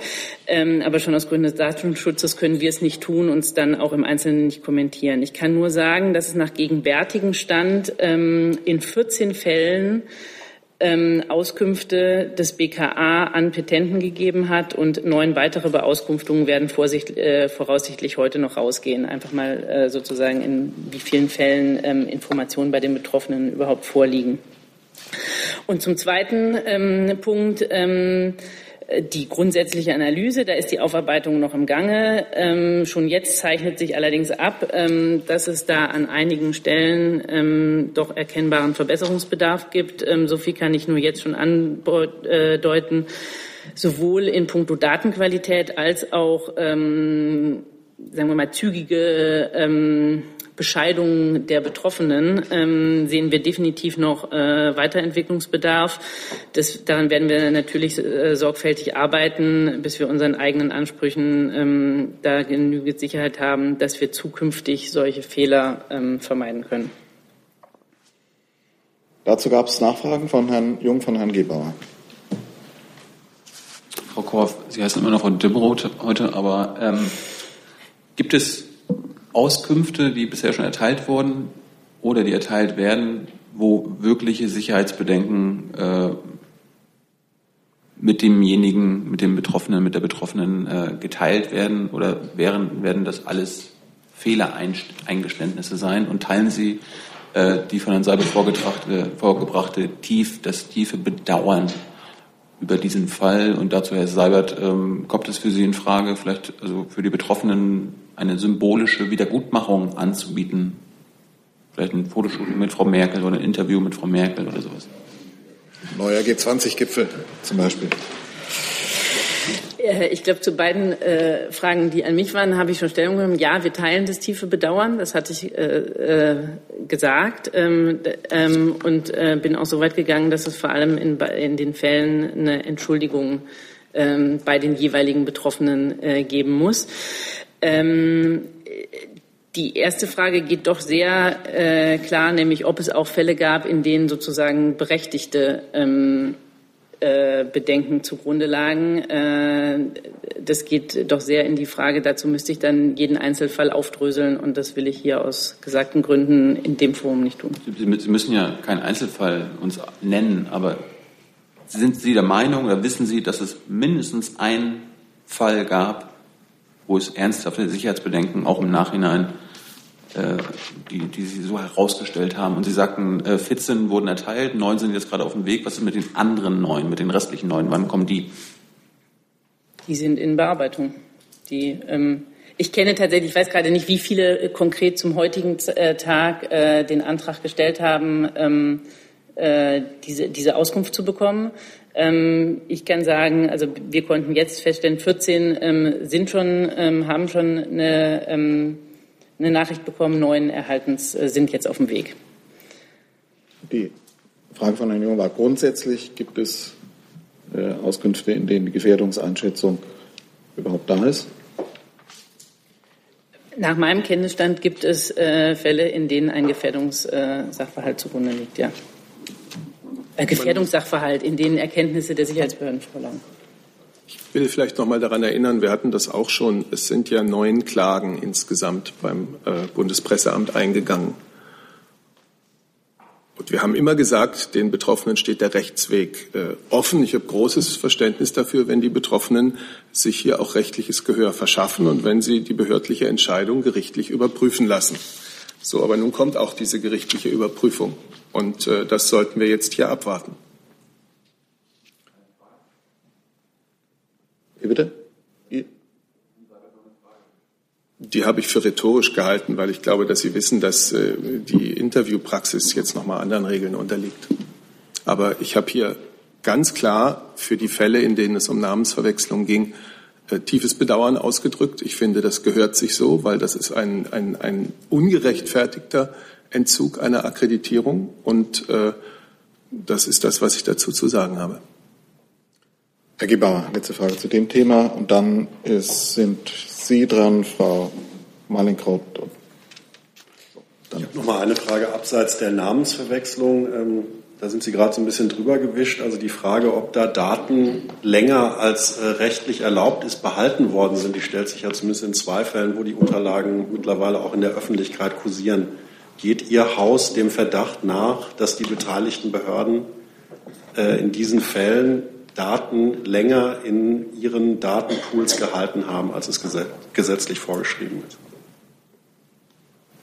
Ähm, aber schon aus Gründen des Datenschutzes können wir es nicht tun, uns dann auch im Einzelnen nicht kommentieren. Ich kann nur sagen, dass es nach gegenwärtigem Stand ähm, in 14 Fällen ähm, Auskünfte des BKA an Petenten gegeben hat und neun weitere Beauskunftungen werden äh, voraussichtlich heute noch rausgehen. Einfach mal äh, sozusagen in wie vielen Fällen ähm, Informationen bei den Betroffenen überhaupt vorliegen. Und zum zweiten ähm, Punkt, ähm, die grundsätzliche Analyse, da ist die Aufarbeitung noch im Gange. Ähm, schon jetzt zeichnet sich allerdings ab, ähm, dass es da an einigen Stellen ähm, doch erkennbaren Verbesserungsbedarf gibt. Ähm, so viel kann ich nur jetzt schon andeuten, sowohl in puncto Datenqualität als auch, ähm, sagen wir mal, zügige ähm, Bescheidung der Betroffenen ähm, sehen wir definitiv noch äh, Weiterentwicklungsbedarf. Das, daran werden wir natürlich äh, sorgfältig arbeiten, bis wir unseren eigenen Ansprüchen ähm, da genügend Sicherheit haben, dass wir zukünftig solche Fehler ähm, vermeiden können. Dazu gab es Nachfragen von Herrn Jung, von Herrn Gebauer. Frau Korff, Sie heißen immer noch Frau Dimroth heute, aber ähm, gibt es Auskünfte, die bisher schon erteilt wurden oder die erteilt werden, wo wirkliche Sicherheitsbedenken äh, mit demjenigen, mit dem Betroffenen, mit der Betroffenen äh, geteilt werden oder wären, werden das alles Fehlereingeständnisse sein und teilen Sie äh, die von Herrn Seibel vorgebrachte tief, das tiefe Bedauern über diesen Fall. Und dazu, Herr Seibert, ähm, kommt es für Sie in Frage, vielleicht also für die Betroffenen eine symbolische Wiedergutmachung anzubieten. Vielleicht ein Fotoshooting mit Frau Merkel oder ein Interview mit Frau Merkel oder sowas. Neuer G20-Gipfel zum Beispiel. Äh, ich glaube, zu beiden äh, Fragen, die an mich waren, habe ich schon Stellung genommen. Ja, wir teilen das tiefe Bedauern, das hatte ich äh, äh, gesagt ähm, ähm, und äh, bin auch so weit gegangen, dass es vor allem in, in den Fällen eine Entschuldigung ähm, bei den jeweiligen Betroffenen äh, geben muss. Ähm, die erste Frage geht doch sehr äh, klar, nämlich ob es auch Fälle gab, in denen sozusagen berechtigte ähm, äh, Bedenken zugrunde lagen. Äh, das geht doch sehr in die Frage, dazu müsste ich dann jeden Einzelfall aufdröseln und das will ich hier aus gesagten Gründen in dem Forum nicht tun. Sie müssen ja keinen Einzelfall uns nennen, aber sind Sie der Meinung oder wissen Sie, dass es mindestens einen Fall gab, wo es ernsthafte Sicherheitsbedenken auch im Nachhinein, äh, die, die Sie so herausgestellt haben. Und Sie sagten, äh, 14 wurden erteilt, neun sind jetzt gerade auf dem Weg. Was ist mit den anderen neun, mit den restlichen neun? Wann kommen die? Die sind in Bearbeitung. Die, ähm, ich kenne tatsächlich, ich weiß gerade nicht, wie viele konkret zum heutigen äh, Tag äh, den Antrag gestellt haben, ähm, äh, diese, diese Auskunft zu bekommen. Ähm, ich kann sagen, also wir konnten jetzt feststellen, 14 ähm, sind schon, ähm, haben schon eine, eine, Nachricht bekommen, neun erhaltens äh, sind jetzt auf dem Weg. Die Frage von Herrn Jung war grundsätzlich, gibt es äh, Auskünfte, in denen die Gefährdungseinschätzung überhaupt da ist? Nach meinem Kenntnisstand gibt es äh, Fälle, in denen ein Gefährdungssachverhalt zugrunde liegt, ja. Äh, Gefährdungssachverhalt, in denen Erkenntnisse der Sicherheitsbehörden vorlagen. Ich will vielleicht noch mal daran erinnern, wir hatten das auch schon. Es sind ja neun Klagen insgesamt beim äh, Bundespresseamt eingegangen. Und wir haben immer gesagt, den Betroffenen steht der Rechtsweg äh, offen. Ich habe großes Verständnis dafür, wenn die Betroffenen sich hier auch rechtliches Gehör verschaffen und wenn sie die behördliche Entscheidung gerichtlich überprüfen lassen. So, aber nun kommt auch diese gerichtliche Überprüfung. Und äh, das sollten wir jetzt hier abwarten. Wie bitte? Die habe ich für rhetorisch gehalten, weil ich glaube, dass Sie wissen, dass äh, die Interviewpraxis jetzt nochmal anderen Regeln unterliegt. Aber ich habe hier ganz klar für die Fälle, in denen es um Namensverwechslung ging, tiefes Bedauern ausgedrückt. Ich finde, das gehört sich so, weil das ist ein, ein, ein ungerechtfertigter Entzug einer Akkreditierung. Und äh, das ist das, was ich dazu zu sagen habe. Herr Gebauer, letzte Frage zu dem Thema. Und dann ist, sind Sie dran, Frau Malinkraut. Ich habe noch mal eine Frage abseits der Namensverwechslung. Ähm, da sind Sie gerade so ein bisschen drüber gewischt. Also die Frage, ob da Daten länger als äh, rechtlich erlaubt ist, behalten worden sind, die stellt sich ja zumindest in zwei Fällen, wo die Unterlagen mittlerweile auch in der Öffentlichkeit kursieren. Geht Ihr Haus dem Verdacht nach, dass die beteiligten Behörden äh, in diesen Fällen Daten länger in ihren Datenpools gehalten haben, als es gesetzlich vorgeschrieben ist?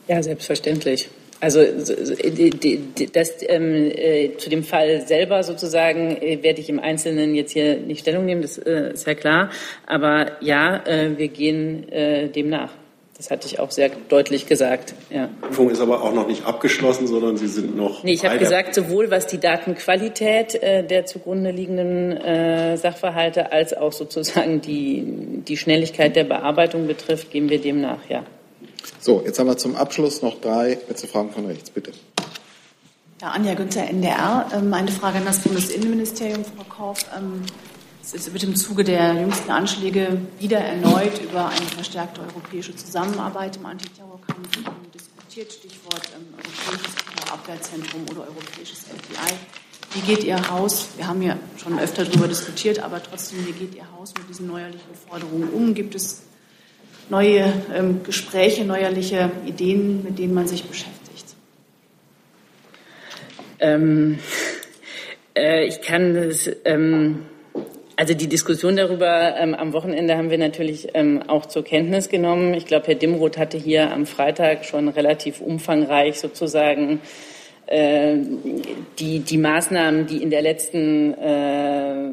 Ja, selbstverständlich. Also das, ähm, äh, zu dem Fall selber sozusagen äh, werde ich im Einzelnen jetzt hier nicht Stellung nehmen, das äh, ist ja klar. Aber ja, äh, wir gehen äh, dem nach. Das hatte ich auch sehr deutlich gesagt. Ja. Die Prüfung ist aber auch noch nicht abgeschlossen, sondern Sie sind noch. Nee, ich habe gesagt, sowohl was die Datenqualität äh, der zugrunde liegenden äh, Sachverhalte als auch sozusagen die, die Schnelligkeit der Bearbeitung betrifft, gehen wir dem nach, ja. So, jetzt haben wir zum Abschluss noch drei letzte Fragen von rechts, bitte. Ja, Anja Günther, NDR. Ähm, eine Frage an das Bundesinnenministerium, Frau Kauf. Ähm, es wird im Zuge der jüngsten Anschläge wieder erneut über eine verstärkte europäische Zusammenarbeit im Antiterrorkampf diskutiert. Stichwort ähm, Europäisches Abwehrzentrum oder Europäisches FBI. Wie geht Ihr Haus, wir haben ja schon öfter darüber diskutiert, aber trotzdem, wie geht Ihr Haus mit diesen neuerlichen Forderungen um? Gibt es neue ähm, Gespräche, neuerliche Ideen, mit denen man sich beschäftigt? Ähm, äh, ich kann das, ähm, also die Diskussion darüber ähm, am Wochenende haben wir natürlich ähm, auch zur Kenntnis genommen. Ich glaube, Herr Dimroth hatte hier am Freitag schon relativ umfangreich sozusagen die, die Maßnahmen, die in der letzten äh,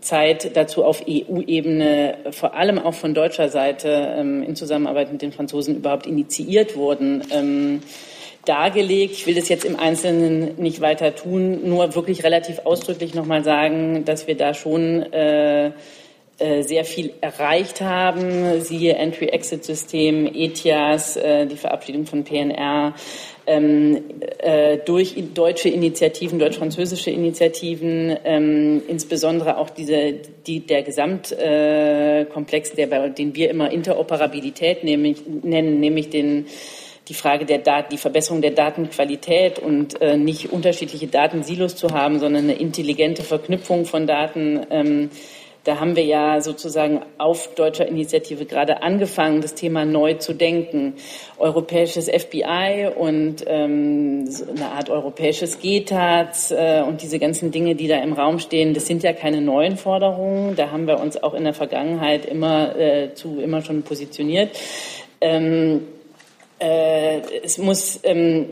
Zeit dazu auf EU-Ebene, vor allem auch von deutscher Seite ähm, in Zusammenarbeit mit den Franzosen überhaupt initiiert wurden, ähm, dargelegt. Ich will das jetzt im Einzelnen nicht weiter tun, nur wirklich relativ ausdrücklich nochmal sagen, dass wir da schon äh, äh, sehr viel erreicht haben. Siehe Entry-Exit-System, ETIAS, äh, die Verabschiedung von PNR, ähm, äh, durch deutsche Initiativen, deutsch-französische Initiativen, ähm, insbesondere auch diese, die, der Gesamtkomplex, äh, der, den wir immer Interoperabilität nämlich, nennen, nämlich den die Frage der Daten, die Verbesserung der Datenqualität und äh, nicht unterschiedliche Datensilos zu haben, sondern eine intelligente Verknüpfung von Daten. Ähm, da haben wir ja sozusagen auf deutscher Initiative gerade angefangen, das Thema neu zu denken. Europäisches FBI und ähm, eine Art europäisches GTAZ äh, und diese ganzen Dinge, die da im Raum stehen, das sind ja keine neuen Forderungen. Da haben wir uns auch in der Vergangenheit immer äh, zu immer schon positioniert. Ähm, äh, es muss ähm,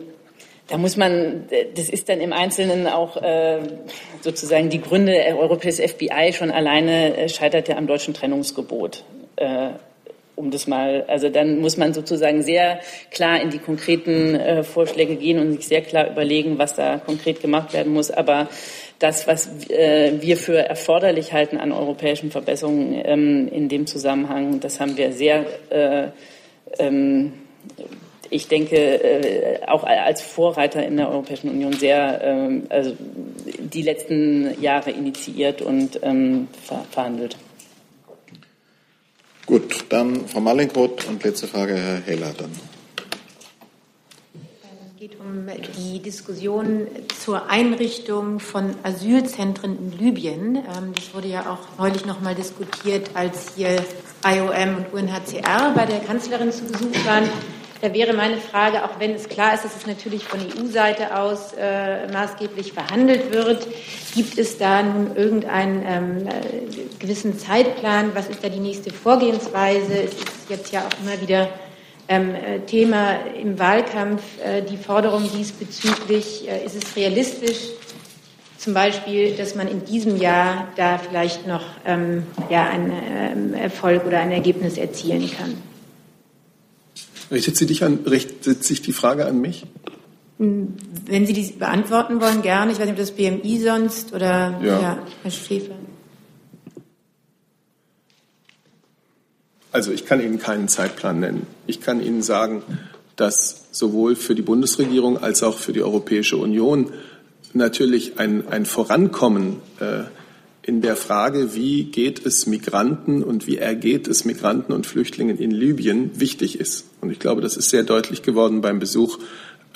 da muss man, das ist dann im Einzelnen auch äh, sozusagen die Gründe, europäisches FBI schon alleine äh, scheitert ja am deutschen Trennungsgebot. Äh, um das mal, also dann muss man sozusagen sehr klar in die konkreten äh, Vorschläge gehen und sich sehr klar überlegen, was da konkret gemacht werden muss. Aber das, was äh, wir für erforderlich halten an europäischen Verbesserungen ähm, in dem Zusammenhang, das haben wir sehr äh, ähm, ich denke, äh, auch als Vorreiter in der Europäischen Union sehr ähm, also die letzten Jahre initiiert und ähm, verhandelt. Gut, dann Frau Mallinckroth und letzte Frage, Herr Heller dann. Es geht um die Diskussion zur Einrichtung von Asylzentren in Libyen. Ähm, das wurde ja auch neulich noch mal diskutiert, als hier IOM und UNHCR bei der Kanzlerin zu Besuch waren. Da wäre meine Frage, auch wenn es klar ist, dass es natürlich von EU-Seite aus äh, maßgeblich verhandelt wird, gibt es da nun irgendeinen ähm, äh, gewissen Zeitplan? Was ist da die nächste Vorgehensweise? Es ist jetzt ja auch immer wieder ähm, äh, Thema im Wahlkampf, äh, die Forderung diesbezüglich. Äh, ist es realistisch, zum Beispiel, dass man in diesem Jahr da vielleicht noch ähm, ja, einen ähm, Erfolg oder ein Ergebnis erzielen kann? Richtet, sie dich an, richtet sich die Frage an mich? Hm, wenn Sie die beantworten wollen, gerne. Ich weiß nicht, ob das BMI sonst oder ja. Ja, Herr Schäfer. Also ich kann Ihnen keinen Zeitplan nennen. Ich kann Ihnen sagen, dass sowohl für die Bundesregierung als auch für die Europäische Union natürlich ein, ein Vorankommen äh, in der Frage, wie geht es Migranten und wie ergeht es Migranten und Flüchtlingen in Libyen, wichtig ist. Und ich glaube, das ist sehr deutlich geworden beim Besuch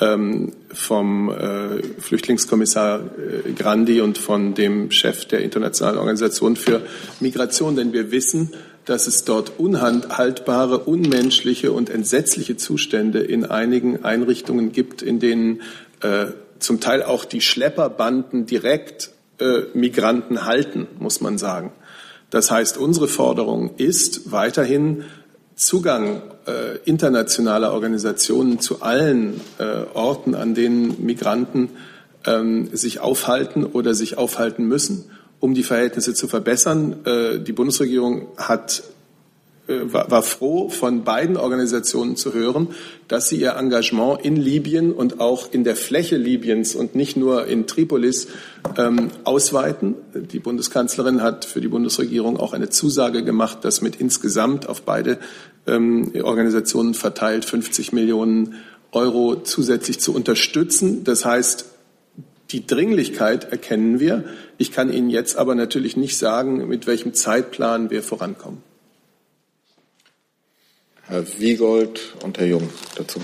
ähm, vom äh, Flüchtlingskommissar äh, Grandi und von dem Chef der Internationalen Organisation für Migration. Denn wir wissen, dass es dort unhaltbare, unmenschliche und entsetzliche Zustände in einigen Einrichtungen gibt, in denen äh, zum Teil auch die Schlepperbanden direkt Migranten halten, muss man sagen. Das heißt, unsere Forderung ist weiterhin Zugang äh, internationaler Organisationen zu allen äh, Orten, an denen Migranten ähm, sich aufhalten oder sich aufhalten müssen, um die Verhältnisse zu verbessern. Äh, die Bundesregierung hat äh, war, war froh, von beiden Organisationen zu hören, dass sie ihr Engagement in Libyen und auch in der Fläche Libyens und nicht nur in Tripolis ähm, ausweiten. Die Bundeskanzlerin hat für die Bundesregierung auch eine Zusage gemacht, dass mit insgesamt auf beide ähm, Organisationen verteilt 50 Millionen Euro zusätzlich zu unterstützen. Das heißt, die Dringlichkeit erkennen wir. Ich kann Ihnen jetzt aber natürlich nicht sagen, mit welchem Zeitplan wir vorankommen. Herr Wiegold und Herr Jung dazu.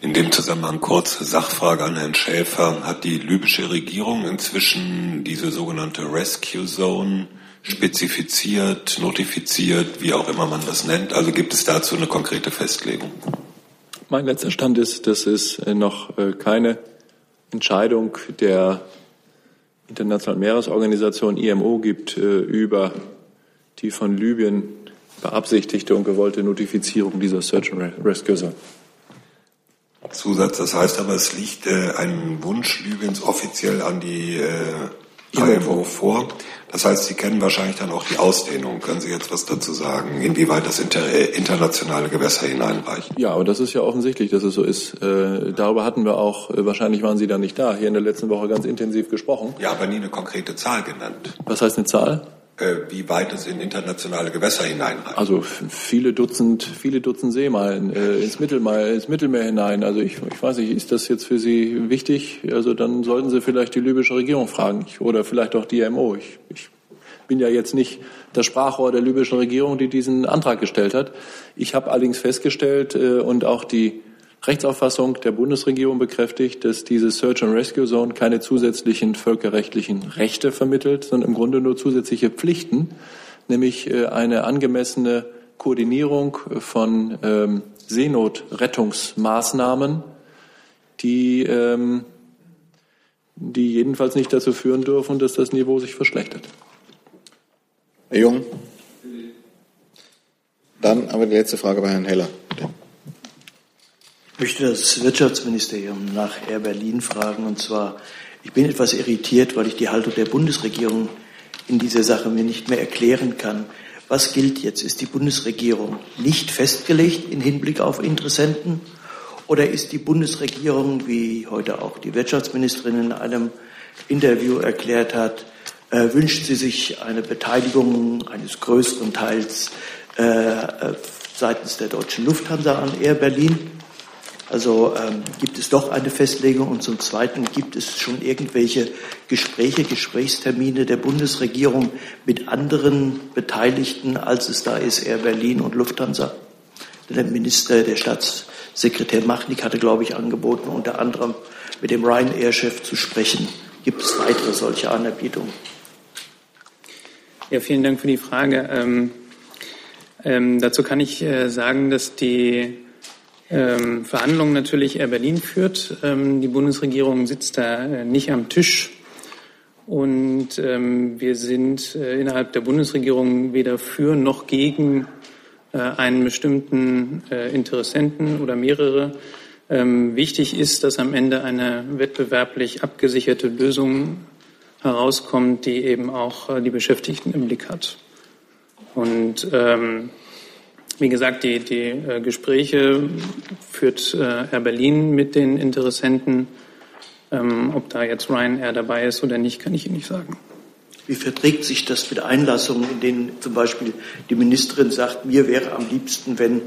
In dem Zusammenhang kurze Sachfrage an Herrn Schäfer. Hat die libysche Regierung inzwischen diese sogenannte Rescue Zone spezifiziert, notifiziert, wie auch immer man das nennt? Also gibt es dazu eine konkrete Festlegung? Mein letzter Stand ist, dass es noch äh, keine Entscheidung der Internationalen Meeresorganisation IMO gibt äh, über die von Libyen beabsichtigte und gewollte Notifizierung dieser Search and Rescue Zone. Zusatz, das heißt aber, es liegt äh, ein Wunsch Libyens offiziell an die äh, IMO vor. Das heißt, Sie kennen wahrscheinlich dann auch die Ausdehnung. Können Sie jetzt was dazu sagen, inwieweit das inter äh, internationale Gewässer hineinreicht? Ja, aber das ist ja offensichtlich, dass es so ist. Äh, darüber hatten wir auch, äh, wahrscheinlich waren Sie da nicht da, hier in der letzten Woche ganz intensiv gesprochen. Ja, aber nie eine konkrete Zahl genannt. Was heißt eine Zahl? Äh, wie weit es in internationale Gewässer hineinreicht. Also viele Dutzend, viele Dutzend Seemeilen äh, ins Mittelmeer, ins Mittelmeer hinein. Also ich, ich weiß nicht, ist das jetzt für Sie wichtig? Also dann sollten Sie vielleicht die libysche Regierung fragen oder vielleicht auch die MO. Ich, ich bin ja jetzt nicht das Sprachrohr der libyschen Regierung, die diesen Antrag gestellt hat. Ich habe allerdings festgestellt äh, und auch die Rechtsauffassung der Bundesregierung bekräftigt, dass diese Search and Rescue Zone keine zusätzlichen völkerrechtlichen Rechte vermittelt, sondern im Grunde nur zusätzliche Pflichten, nämlich äh, eine angemessene Koordinierung von ähm, Seenotrettungsmaßnahmen, die, ähm, die jedenfalls nicht dazu führen dürfen, dass das Niveau sich verschlechtert. Herr Jung. Dann haben wir die letzte Frage bei Herrn Heller. Bitte. Ich möchte das Wirtschaftsministerium nach Air Berlin fragen. Und zwar, ich bin etwas irritiert, weil ich die Haltung der Bundesregierung in dieser Sache mir nicht mehr erklären kann. Was gilt jetzt? Ist die Bundesregierung nicht festgelegt im Hinblick auf Interessenten? Oder ist die Bundesregierung, wie heute auch die Wirtschaftsministerin in einem Interview erklärt hat, äh, wünscht sie sich eine Beteiligung eines größeren Teils äh, äh seitens der deutschen Lufthansa an Air Berlin? Also ähm, gibt es doch eine Festlegung und zum Zweiten gibt es schon irgendwelche Gespräche, Gesprächstermine der Bundesregierung mit anderen Beteiligten, als es da ist, Air Berlin und Lufthansa. Der Minister, der Staatssekretär Machnik hatte, glaube ich, angeboten, unter anderem mit dem Ryanair-Chef zu sprechen. Gibt es weitere solche Anerbietungen? Ja, vielen Dank für die Frage. Ähm, ähm, dazu kann ich äh, sagen, dass die ähm, Verhandlungen natürlich Air Berlin führt. Ähm, die Bundesregierung sitzt da äh, nicht am Tisch. Und ähm, wir sind äh, innerhalb der Bundesregierung weder für noch gegen äh, einen bestimmten äh, Interessenten oder mehrere. Ähm, wichtig ist, dass am Ende eine wettbewerblich abgesicherte Lösung herauskommt, die eben auch äh, die Beschäftigten im Blick hat. Und ähm, wie gesagt, die, die äh, Gespräche führt äh, Air Berlin mit den Interessenten. Ähm, ob da jetzt Ryanair dabei ist oder nicht, kann ich Ihnen nicht sagen. Wie verträgt sich das mit Einlassungen, in denen zum Beispiel die Ministerin sagt, mir wäre am liebsten, wenn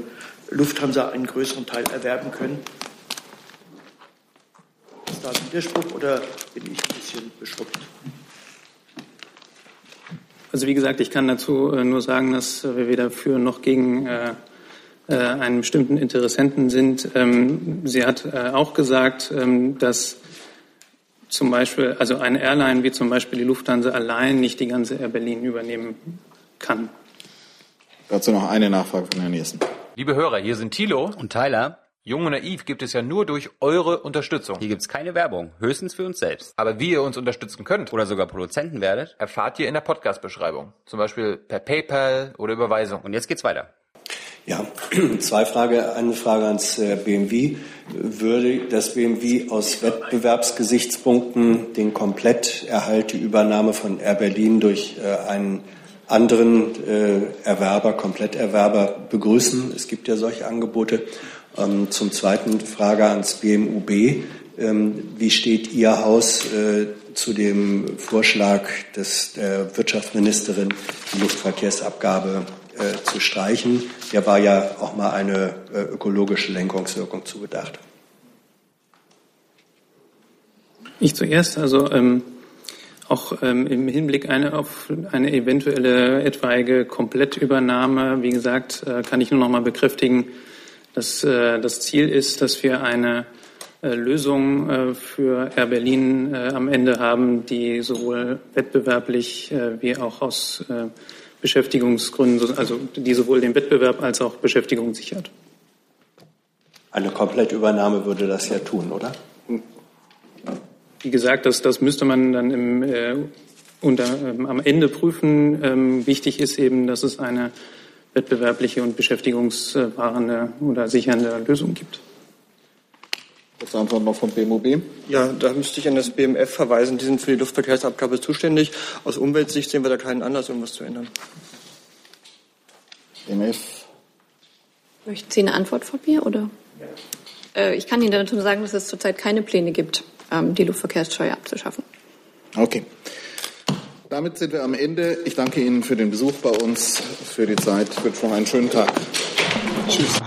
Lufthansa einen größeren Teil erwerben können? Ist da ein Widerspruch oder bin ich ein bisschen beschrubbt? Also wie gesagt, ich kann dazu äh, nur sagen, dass wir weder für noch gegen äh, äh, einen bestimmten Interessenten sind. Ähm, sie hat auch gesagt, ähm, dass zum Beispiel, also eine Airline wie zum Beispiel die Lufthansa allein nicht die ganze Air Berlin übernehmen kann. Dazu noch eine Nachfrage von Herrn Nielsen. Liebe Hörer, hier sind Thilo und Tyler. Jung und Naiv gibt es ja nur durch eure Unterstützung. Hier gibt's keine Werbung, höchstens für uns selbst. Aber wie ihr uns unterstützen könnt oder sogar Produzenten werdet, erfahrt ihr in der Podcast-Beschreibung. Zum Beispiel per PayPal oder Überweisung. Und jetzt geht's weiter. Ja, zwei Frage. Eine Frage ans äh, BMW. Würde das BMW aus Wettbewerbsgesichtspunkten den Kompletterhalt, die Übernahme von Air Berlin durch äh, einen anderen äh, Erwerber, Kompletterwerber begrüßen? Es gibt ja solche Angebote. Ähm, zum Zweiten Frage ans BMUB. Ähm, wie steht Ihr Haus zu dem Vorschlag des, der Wirtschaftsministerin, die Luftverkehrsabgabe äh, zu streichen. Der war ja auch mal eine äh, ökologische Lenkungswirkung zugedacht. Ich zuerst, also ähm, auch ähm, im Hinblick eine, auf eine eventuelle etwaige Komplettübernahme, wie gesagt, äh, kann ich nur noch mal bekräftigen, dass äh, das Ziel ist, dass wir eine äh, Lösung äh, für Air Berlin äh, am Ende haben, die sowohl wettbewerblich wie auch aus Beschäftigungsgründen, also die sowohl den Wettbewerb als auch Beschäftigung sichert. Eine Komplettübernahme würde das ja tun, oder? Wie gesagt, das, das müsste man dann im, äh, unter, ähm, am Ende prüfen. Ähm, wichtig ist eben, dass es eine wettbewerbliche und beschäftigungswahrende oder sichernde Lösung gibt. Kurze Antwort noch vom BMOB. Ja, da müsste ich an das BMF verweisen. Die sind für die Luftverkehrsabgabe zuständig. Aus Umweltsicht sehen wir da keinen Anlass, irgendwas zu ändern. BMF. Möchten Sie eine Antwort von mir? Oder? Ja. Äh, ich kann Ihnen dazu sagen, dass es zurzeit keine Pläne gibt, ähm, die Luftverkehrssteuer abzuschaffen. Okay. Damit sind wir am Ende. Ich danke Ihnen für den Besuch bei uns, für die Zeit. Ich wünsche noch einen schönen Tag. Tschüss.